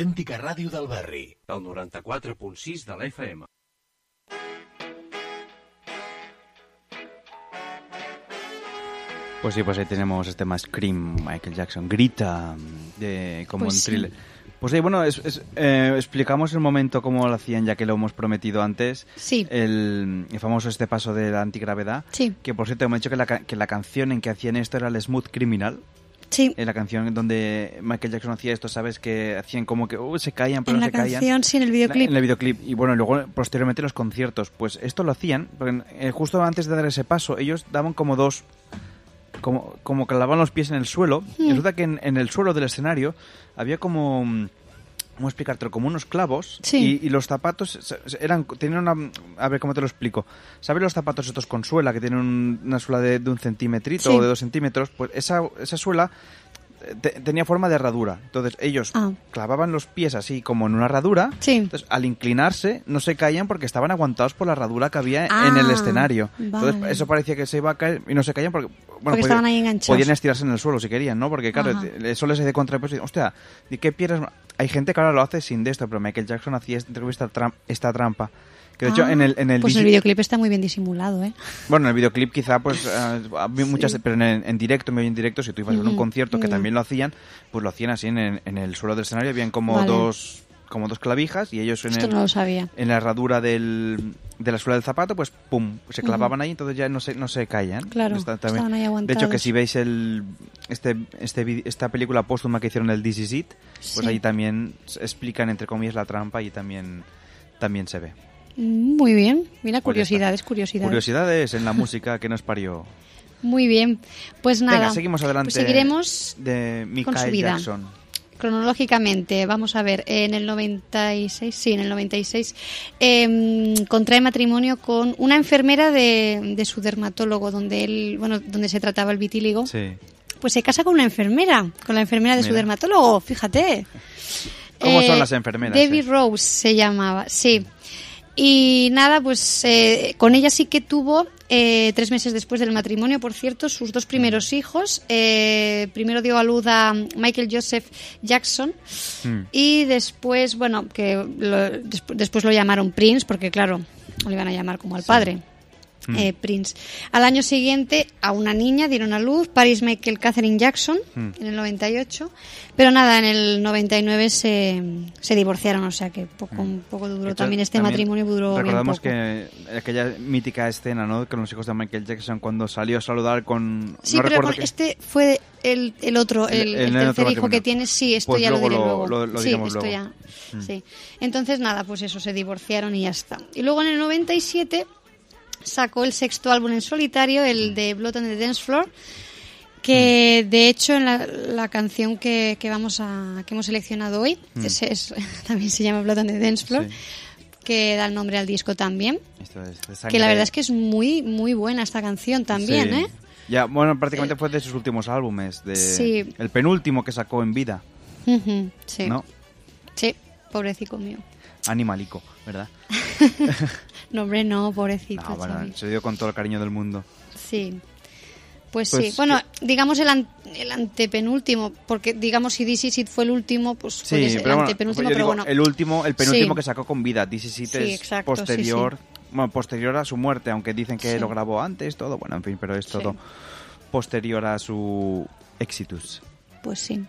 L'autèntica ràdio del barri. El 94.6 de l'FM. Pues sí, pues ahí tenemos este más Scream, Michael Jackson, grita de, como Pues un sí. thriller. Pues sí, bueno, es- es- eh, explicamos el momento cómo lo hacían, ya que lo hemos prometido antes. Sí. El, el famoso este paso de la antigravedad. Sí. Que por cierto, hemos dicho que la, que la canción en que hacían esto era el Smooth Criminal. Sí. En la canción donde Michael Jackson hacía esto, ¿sabes? Que hacían como que uh, se caían, pero En no la se caían. canción, sí, en el videoclip. En el videoclip. Y bueno, luego posteriormente los conciertos. Pues esto lo hacían, porque eh, justo antes de dar ese paso, ellos daban como dos. Como, como clavaban los pies en el suelo. Y Hmm. resulta que en, en el suelo del escenario había como. Mm, ¿Cómo explicártelo? Como unos clavos. Sí. Y, y los zapatos eran tenían una. A ver, ¿cómo te lo explico? ¿Sabes los zapatos estos con suela que tienen un- una suela de, de un centímetrito Sí. o de dos centímetros? Pues esa, esa suela te- tenía forma de herradura. Entonces ellos Ah. clavaban los pies así como en una herradura. Sí. Entonces al inclinarse no se caían porque estaban aguantados por la herradura que había Ah, en el escenario. Entonces eso parecía que se iba a caer y no se caían porque... Bueno, Porque estaban ahí enganchados. Podían estirarse en el suelo si querían, ¿no? Porque claro, Ajá. eso les de contrapeso y hostia, ¿y qué pierdes? Hay gente que ahora lo hace sin de esto, pero Michael Jackson hacía esta, esta trampa. Que de hecho en el, en el pues el videoclip está muy bien disimulado, ¿eh? bueno, en el videoclip quizá, pues, había muchas, pero en, en directo, medio en directo, si tú ibas a ver un concierto que también lo hacían, pues lo hacían así en, en el suelo del escenario, habían como Vale. dos como dos clavijas y ellos en, el- no lo sabía. en la herradura del, de la suela del zapato, pues pum, se clavaban ahí, entonces ya no se, no se caían. Claro, estaban ahí De hecho, que si veis el, este, este, esta película póstuma que hicieron el This Is It, pues Sí. ahí también explican, entre comillas, la trampa y también, también se ve. Muy bien. Mira, Pues curiosidades, curiosidades. Curiosidades en la música que nos parió. Muy bien. Pues nada. Venga, seguimos adelante. Pues seguiremos de con su Michael vida. Jackson. cronológicamente. Vamos a ver, en el 96, sí, en el 96, eh, contrae matrimonio con una enfermera de, de su dermatólogo, donde él, bueno, donde se trataba el vitíligo. Sí. Pues se casa con una enfermera, con la enfermera de su dermatólogo, fíjate. ¿Cómo son Eh, las enfermeras? Debbie eh? Rose se llamaba, sí. Y nada, pues eh, con ella sí que tuvo, eh, tres meses después del matrimonio, por cierto, sus dos primeros hijos. Eh, primero dio a luz a Michael Joseph Jackson Mm. y después, bueno, que lo- despu- después lo llamaron Prince, porque claro, lo iban a llamar como al padre. Mm. eh, Prince. Al año siguiente a una niña dieron a luz, Paris Michael Catherine Jackson, Mm. en el 98. Pero nada, en el 99 se, se divorciaron, o sea que poco, un poco duró Mm. Hecho, también este también matrimonio, duró bien Recordamos poco. que aquella mítica escena, ¿no? Con los hijos de Michael Jackson cuando salió a saludar con... Sí, no pero con- qué- este fue el, el otro, el, El- el otro tercer hijo que tiene, sí, esto Pues ya lo luego diré lo- luego. lo- lo sí, esto luego. ya, Mm. sí. Entonces nada, pues eso, se divorciaron y ya está. Y luego en el 97 sacó el sexto álbum en solitario, el de Blood on the Dance Floor, que de hecho en la, la canción que, que vamos a que hemos seleccionado hoy Mm. es- es- también se llama Blood on the Dance Floor, que da el nombre al disco también. Esto es de Que la verdad es que es muy muy buena esta canción también, Sí. ¿eh? Ya, bueno, prácticamente fue de sus últimos álbumes. De... Sí. El penúltimo que sacó en vida. Sí. ¿No? Sí, pobrecito mío. Animalico, ¿verdad? No, hombre, no, pobrecito. No, bueno, Xavi. se dio con todo el cariño del mundo. Sí. Pues, Pues sí, bueno, digamos el, an- el antepenúltimo, porque digamos si This Is It fue el último, pues Sí, puede ser el bueno, antepenúltimo, pero digo, bueno. el último, el penúltimo Sí. que sacó con vida. This Is It Sí, es exacto, posterior, bueno, posterior a su muerte, aunque dicen que lo grabó antes, todo, bueno, en fin, pero es todo posterior a su exitus. Pues sí.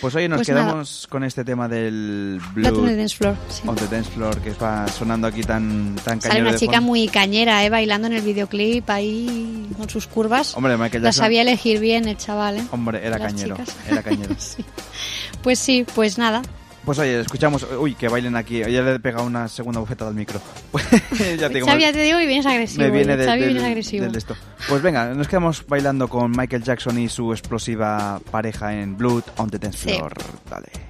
Pues oye, nos Pues quedamos con este tema del Blood the Dance Floor, sí. on the Dance Floor que va sonando aquí tan, tan Sale una de chica fondo. muy cañera, ¿eh? Bailando en el videoclip ahí con sus curvas. Hombre, Michael La sabía elegir bien el chaval, ¿eh? Hombre, era Las cañero, chicas. era cañero. Pues sí, pues nada. Pues oye, escuchamos, uy, que bailen aquí, ya le he pegado una segunda bufetada al micro. Pues, ya te digo, Xavi, ya te digo que vienes agresivo. me viene ¿eh? de- Xavi, del, vienes agresivo. del esto. Pues venga, nos quedamos bailando con Michael Jackson y su explosiva pareja en Blood on the Dance Sí. Floor. Dale.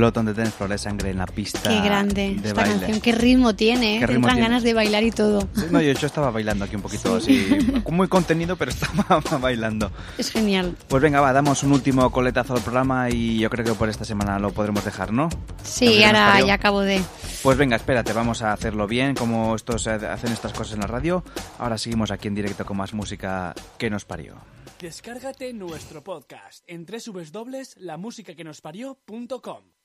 Blood on the Dance Floor, es sangre en la pista Qué grande de esta baile. canción, qué ritmo tiene, ¿eh? Qué Te ritmo entran tiene. ganas de bailar y todo. Sí, No, yo, yo estaba bailando aquí un poquito así, muy contenido, pero estaba bailando. Es genial. Pues venga, va, damos un último coletazo al programa y yo creo que por esta semana lo podremos dejar, ¿no? Sí, ahora ya acabo de... Pues venga, espérate, vamos a hacerlo bien, como estos eh, hacen estas cosas en la radio. Ahora seguimos aquí en directo con más música que nos parió. Descárgate nuestro podcast en www.lamusicaquenosparió.com.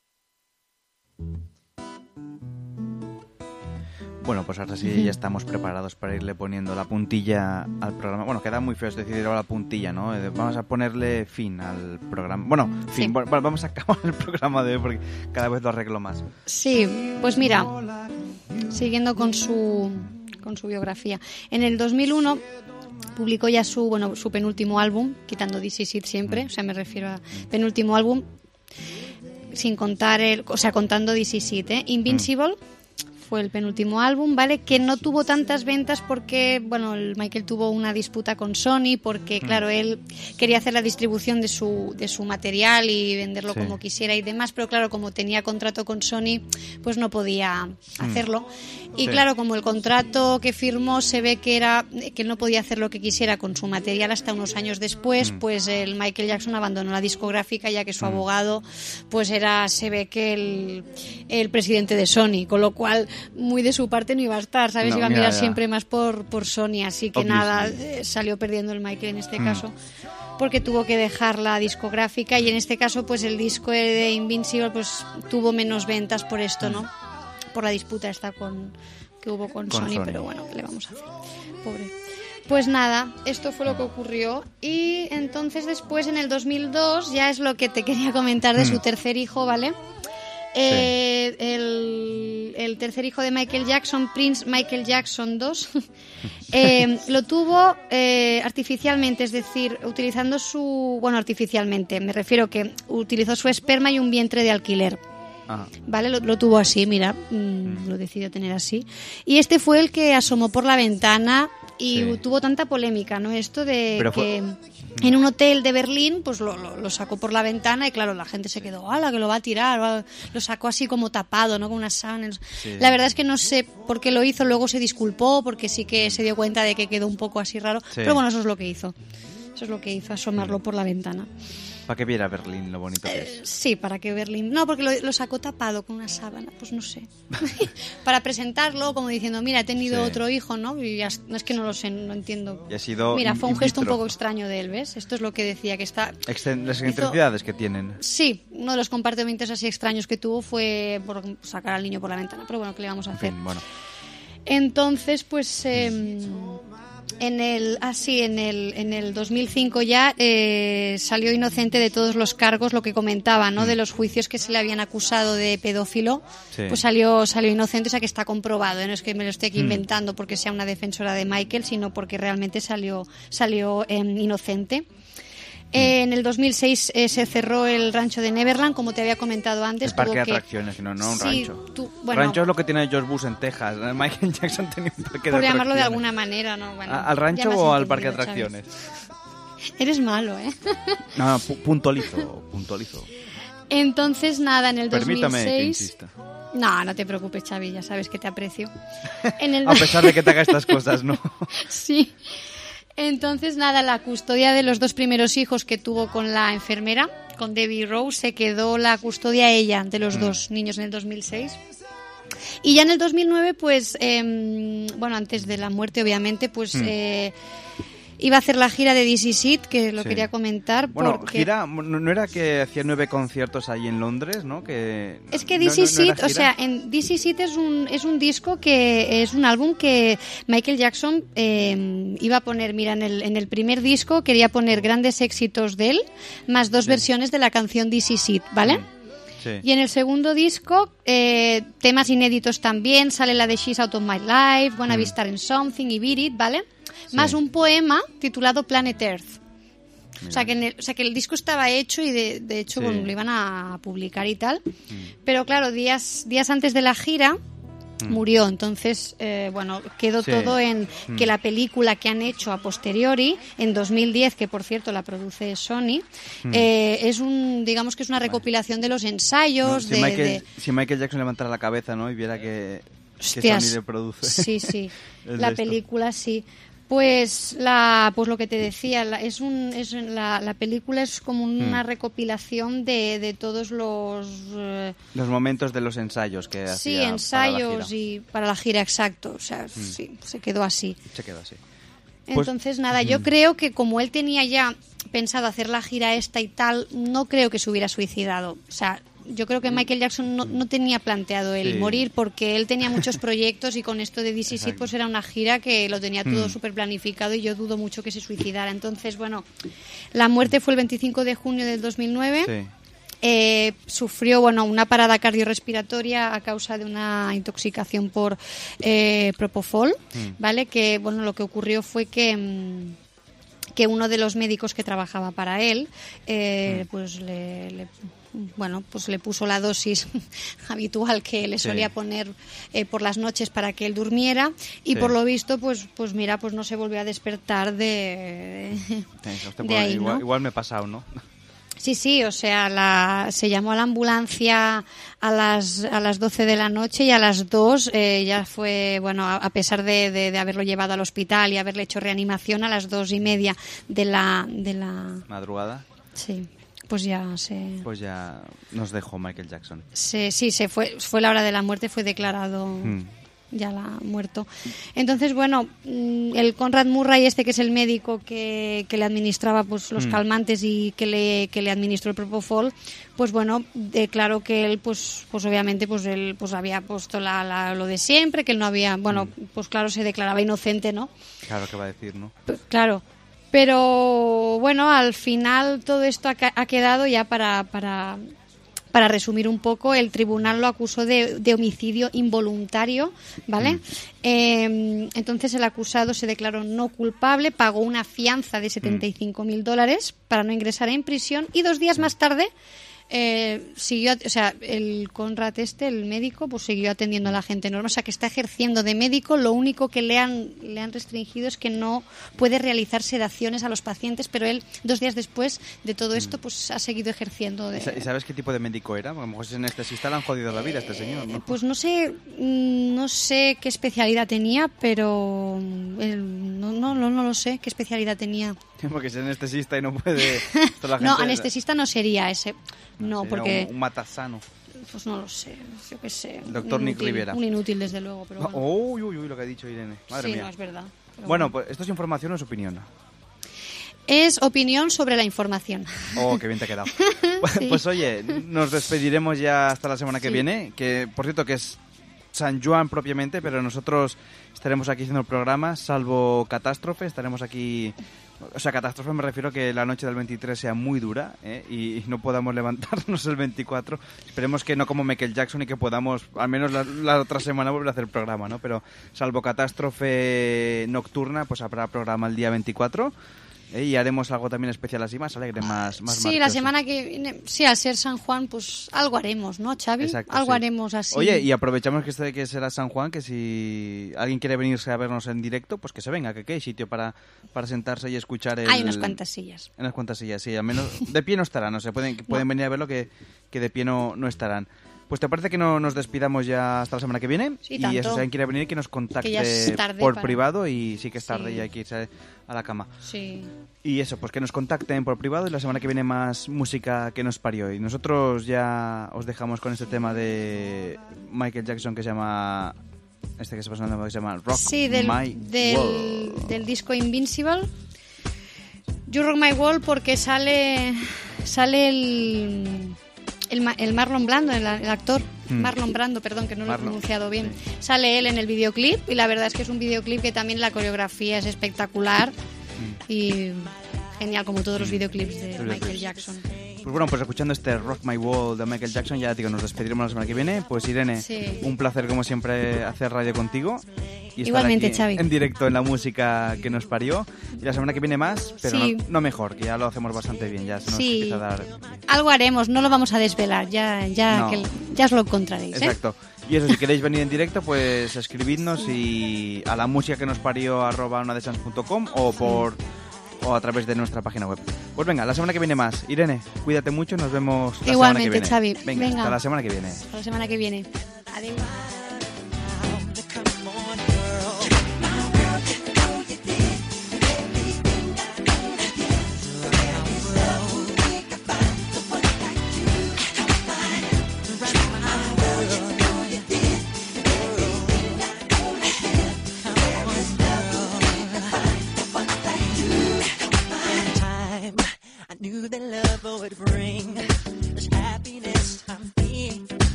Bueno, pues ahora sí ya estamos preparados para irle poniendo la puntilla al programa. Bueno, queda muy feo es decir la puntilla, ¿no? Eh, Vamos a ponerle fin al programa. Bueno, fin, Sí. bueno, vamos a acabar el programa de hoy porque cada vez lo arreglo más. Sí, pues mira, siguiendo con su, con su biografía. En el 2001 publicó ya su, bueno, su penúltimo álbum, quitando This Is It siempre, o sea, me refiero a penúltimo álbum, sin contar el, o sea, contando This Is It, ¿eh? Invincible fue el penúltimo álbum, ¿vale? Que no tuvo tantas ventas porque, bueno, el Michael tuvo una disputa con Sony porque, claro, él quería hacer la distribución de su, de su material y venderlo Sí. como quisiera y demás, pero claro, como tenía contrato con Sony, pues no podía hacerlo. Y Sí. claro, como el contrato que firmó se ve que era que él no podía hacer lo que quisiera con su material hasta unos años después, pues el Michael Jackson abandonó la discográfica ya que su abogado pues era se ve que el, el presidente de Sony, con lo cual muy de su parte no iba a estar, ¿sabes? No, iba a mirar ya. siempre más por por Sony, así que Obviously. nada, eh, salió perdiendo el Michael en este Mm. caso porque tuvo que dejar la discográfica y en este caso pues el disco de Invincible pues tuvo menos ventas por esto, ¿no? Por la disputa esta con que hubo con, Con Sony, Sony. pero bueno, ¿qué le vamos a hacer? Pobre. Pues nada, esto fue lo que ocurrió y entonces después en el 2002 ya es lo que te quería comentar de su tercer hijo, ¿vale? Eh, el, el tercer hijo de Michael Jackson, Prince Michael Jackson II, eh, lo tuvo eh, artificialmente, es decir, utilizando su... Bueno, artificialmente, me refiero que utilizó su esperma y un vientre de alquiler. Ah, ¿Vale? Lo, lo tuvo así, mira, mm, lo decidió tener así. Y este fue el que asomó por la ventana y Sí. tuvo tanta polémica, ¿no? Esto de Pero que fue- en un hotel de Berlín, pues lo, lo- lo sacó por la ventana y claro, la gente se quedó, ¡hala, que lo va a tirar! va-". Lo sacó así como tapado, ¿no? Con unas sábanas. Sí. La verdad es que no sé por qué lo hizo, luego se disculpó porque sí que se dio cuenta de que quedó un poco así raro. Sí. Pero bueno, eso es lo que hizo. Eso es lo que hizo, asomarlo por la ventana. Para que viera Berlín lo bonito que es. Sí, para que Berlín. No, porque lo, lo sacó tapado con una sábana, pues no sé. para presentarlo, como diciendo, mira, he tenido Sí. otro hijo, ¿no? Y ya, no es que no lo sé, no entiendo. Y ha sido Mira, fue un gesto un poco extraño de él, ¿ves? Esto es lo que decía, que está. Las excentricidades que tienen. Sí, uno de los compartimentos así extraños que tuvo fue por sacar al niño por la ventana, pero bueno, ¿qué le vamos a En hacer? fin, bueno. Entonces, pues em, en el así en el en el 2005 ya eh, salió inocente de todos los cargos, lo que comentaba, ¿no? De los juicios que se le habían acusado de pedófilo, Sí. pues salió salió inocente, o sea que está comprobado, ¿eh? no es que me lo esté aquí Mm. inventando porque sea una defensora de Michael, sino porque realmente salió salió em, inocente. Eh, en el 2006 eh, se cerró el rancho de Neverland, como te había comentado antes. El parque de que- atracciones, no, no un Sí, rancho. tú- bueno, rancho es lo que tiene George Bush en Texas. Michael Jackson tenía un parque por de llamarlo de alguna manera, ¿no? Bueno, ¿A- ¿Al rancho o al parque de atracciones? Eres malo, ¿eh? No, no, pu- puntualizo, puntualizo. Entonces, nada, en el Permítame que 2006... insista. No, no te preocupes, Xavi, ya sabes que te aprecio. En el... A pesar de que te haga estas cosas, ¿no? sí. Entonces, nada, la custodia de los dos primeros hijos que tuvo con la enfermera, con Debbie Rose, se quedó la custodia a ella de los Mm. dos niños en el 2006. Y ya en el 2009, pues, em, bueno, antes de la muerte, obviamente, pues Mm. eh, iba a hacer la gira de It, que lo Sí. quería comentar. Bueno, porque... gira, no, era que hacía nueve conciertos ahí en Londres, ¿no? Que Es que no- This no- o sea, en It es un, es un disco que es un álbum que Michael Jackson eh, iba a poner, mira, en el, en el primer disco quería poner grandes éxitos de él, más dos Sí. versiones de la canción It, ¿vale? Sí. Y en el segundo disco, eh, temas inéditos también, sale la de She's Out of My Life, Wanna Be Mm. Star in Something y Beat It, ¿vale? Más un poema titulado Planet Earth. O sea, que en el, o sea, que el disco estaba hecho y de, de hecho Sí. bueno, lo iban a publicar y tal. Pero claro, días, días antes de la gira Mm. murió. Entonces, eh, bueno, quedó Sí. todo en Mm. que la película que han hecho a posteriori, en 2010, que por cierto la produce Sony, Mm. eh, es un, digamos que es una recopilación de los No, ensayos, si, de- Michael, de, si Michael Jackson levantara la cabeza, ¿no? Y viera que, que. Sony le produce. Sí, sí. La película sí. Pues la, pues lo que te decía, la, es un, es la, la película es como una Hmm. recopilación de, de todos los eh, Los momentos de los ensayos que sí hacía para la ensayos gira. y para la gira exacto, o sea, sí, se quedó así. Se quedó así. Pues- Entonces nada, yo Mm. creo que como él tenía ya pensado hacer la gira esta y tal, no creo que se hubiera suicidado. O sea, yo creo que Michael Jackson no, no tenía planteado el Sí. morir porque él tenía muchos proyectos y con esto de Exacto. pues era una gira que lo tenía todo Mm. súper planificado y yo dudo mucho que se suicidara. Entonces, bueno, la muerte fue el 25 de junio del 2009. Sí. Eh, sufrió bueno una parada cardiorrespiratoria a causa de una intoxicación por eh, propofol, Mm. ¿vale? Que bueno lo que ocurrió fue que mm, que uno de los médicos que trabajaba para él, eh, Mm. pues le, le- bueno, pues le puso la dosis habitual que le Sí. solía poner eh, por las noches para que él durmiera y Sí. por lo visto, pues, pues mira, pues no se volvió a despertar de, ahí, igual, ¿no? igual me he pasado, ¿no? Sí, sí, o sea, la, se llamó a la ambulancia a las, a las 12 de la noche y a las 2 eh, ya fue, bueno, a, a pesar de, de- de haberlo llevado al hospital y haberle hecho reanimación a las dos y media de la, de la, Madrugada, sí, pues ya se, pues ya nos dejó Michael Jackson. se- sí, se fue, fue la hora de la muerte, fue declarado Mm. ya la muerto. Entonces, bueno, mm, el Conrad Murray, este que es el médico que, que le administraba pues los Mm. calmantes y que le, que le administró el propofol, pues bueno, declaró que él, pues, pues obviamente, pues él pues había puesto la, la- lo de siempre, que él no había, bueno, pues claro, se declaraba inocente, ¿no? Claro que va a decir, ¿no? Claro. Pero bueno, al final todo esto ha, quedado ya para, para, para resumir un poco. El tribunal lo acusó de, de homicidio involuntario, ¿vale? Eh, entonces el acusado se declaró no culpable, pagó una fianza de 75 mil dólares para no ingresar en prisión y dos días más tarde eh, siguió, o sea, el Conrad este, el médico, pues siguió atendiendo a la gente normal, o sea, que está ejerciendo de médico, lo único que le han, le han restringido es que no puede realizar sedaciones a los pacientes, pero él, dos días después de todo esto, pues ha seguido ejerciendo de... ¿Y sa- ¿Y sabes qué tipo de médico era? Porque a lo mejor es anestesista le han jodido la vida a este señor, ¿no? Pues no sé, mm, no sé qué especialidad tenía, pero mm, no, no, no, no lo sé qué especialidad tenía. Porque es anestesista y no puede... esto la No, anestesista no sería ese. No, porque Un, un matasano. pues no lo sé, yo qué sé. Doctor Nick Rivera. Un inútil desde luego, pero No, bueno. uy, uy, uy, lo que ha dicho Irene. Madre sí, mía. no es verdad. Bueno, pues esto es información o es opinión. Es opinión sobre la información. Oh, qué bien te ha quedado. Sí. Pues oye, nos despediremos ya hasta la semana que Sí. viene, que por cierto que es San Juan propiamente, pero nosotros estaremos aquí haciendo el programa, salvo catástrofe, estaremos aquí... O sea, catástrofe me refiero a que la noche del 23 sea muy dura ¿eh? y, no podamos levantarnos el 24. Esperemos que no como Michael Jackson y que podamos, al menos la, la otra semana, volver a hacer programa, ¿no? Pero salvo catástrofe nocturna, pues habrá programa el día 24 ¿eh? y haremos algo también especial así, más alegre, más, más Sí, la semana que viene, sí, al ser San Juan, pues algo haremos, ¿no, Xavi? Exacto, algo sí. haremos así. Oye, y aprovechamos que este que será San Juan, que si alguien quiere venirse a vernos en directo, pues que se venga, que aquí hay sitio para, para sentarse y escuchar el... Hay unas cuantas sillas. Unas cuantas sillas, sí, al menos de pie no estarán, no sé, pueden, pueden venir a verlo que, que de pie no, no estarán. Pues te parece que no nos despidamos ya hasta la semana que viene Sí, y tanto. eso, si alguien quiere venir que nos contacte Que por para- privado y sí que es tarde Sí. y hay que irse a la cama. Sí. Y eso, pues que nos contacten por privado y la semana que viene más música que nos parió. Y nosotros ya os dejamos con este tema de Michael Jackson que se llama... Este que se pasa que se llama Rock Sí, del, My del, World. del disco Invincible. You Rock My World porque sale sale el, el, Ma- el Marlon Brando, el, el actor. Mm. Marlon Brando, perdón, que no lo he pronunciado bien. Sale él en el videoclip y la verdad es que es un videoclip que también la coreografía es espectacular y genial como todos los videoclips de Michael. Jackson. Pues bueno, pues escuchando este Rock My World de Michael Jackson, ya digo, nos despediremos la semana que viene. Pues Irene, Sí. un placer como siempre hacer radio contigo. Y estar Igualmente, aquí Xavi. En directo en la música que nos parió. Y la semana que viene más, pero Sí. no, no mejor, que ya lo hacemos bastante bien. Ya se nos Sí. empieza a dar Algo haremos, no lo vamos a desvelar, ya, ya, No. que, ya os lo encontraréis. ¿eh? Exacto. Y eso, si queréis venir en directo, pues escribidnos y a la música que nos parió arroba onadesans.com o por o a través de nuestra página web. Pues venga, la semana que viene más. Irene, cuídate mucho, nos vemos la Igualmente, semana que viene. Xavi. Venga, Venga. hasta la semana que viene. Hasta la semana que viene. Adiós.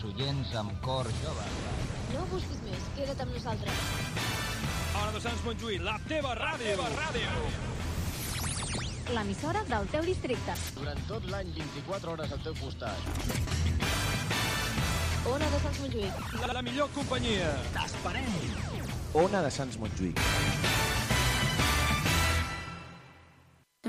Als oients amb cor jove. No busquis més, queda't amb nosaltres. Ona de Sants Montjuïc, la teva ràdio. La teva ràdio. L'emissora del teu districte. Durant tot l'any, 24 hores al teu costat. Ona de Sants Montjuïc. La, la millor companyia. T'esperem. Ona de Sants Montjuïc.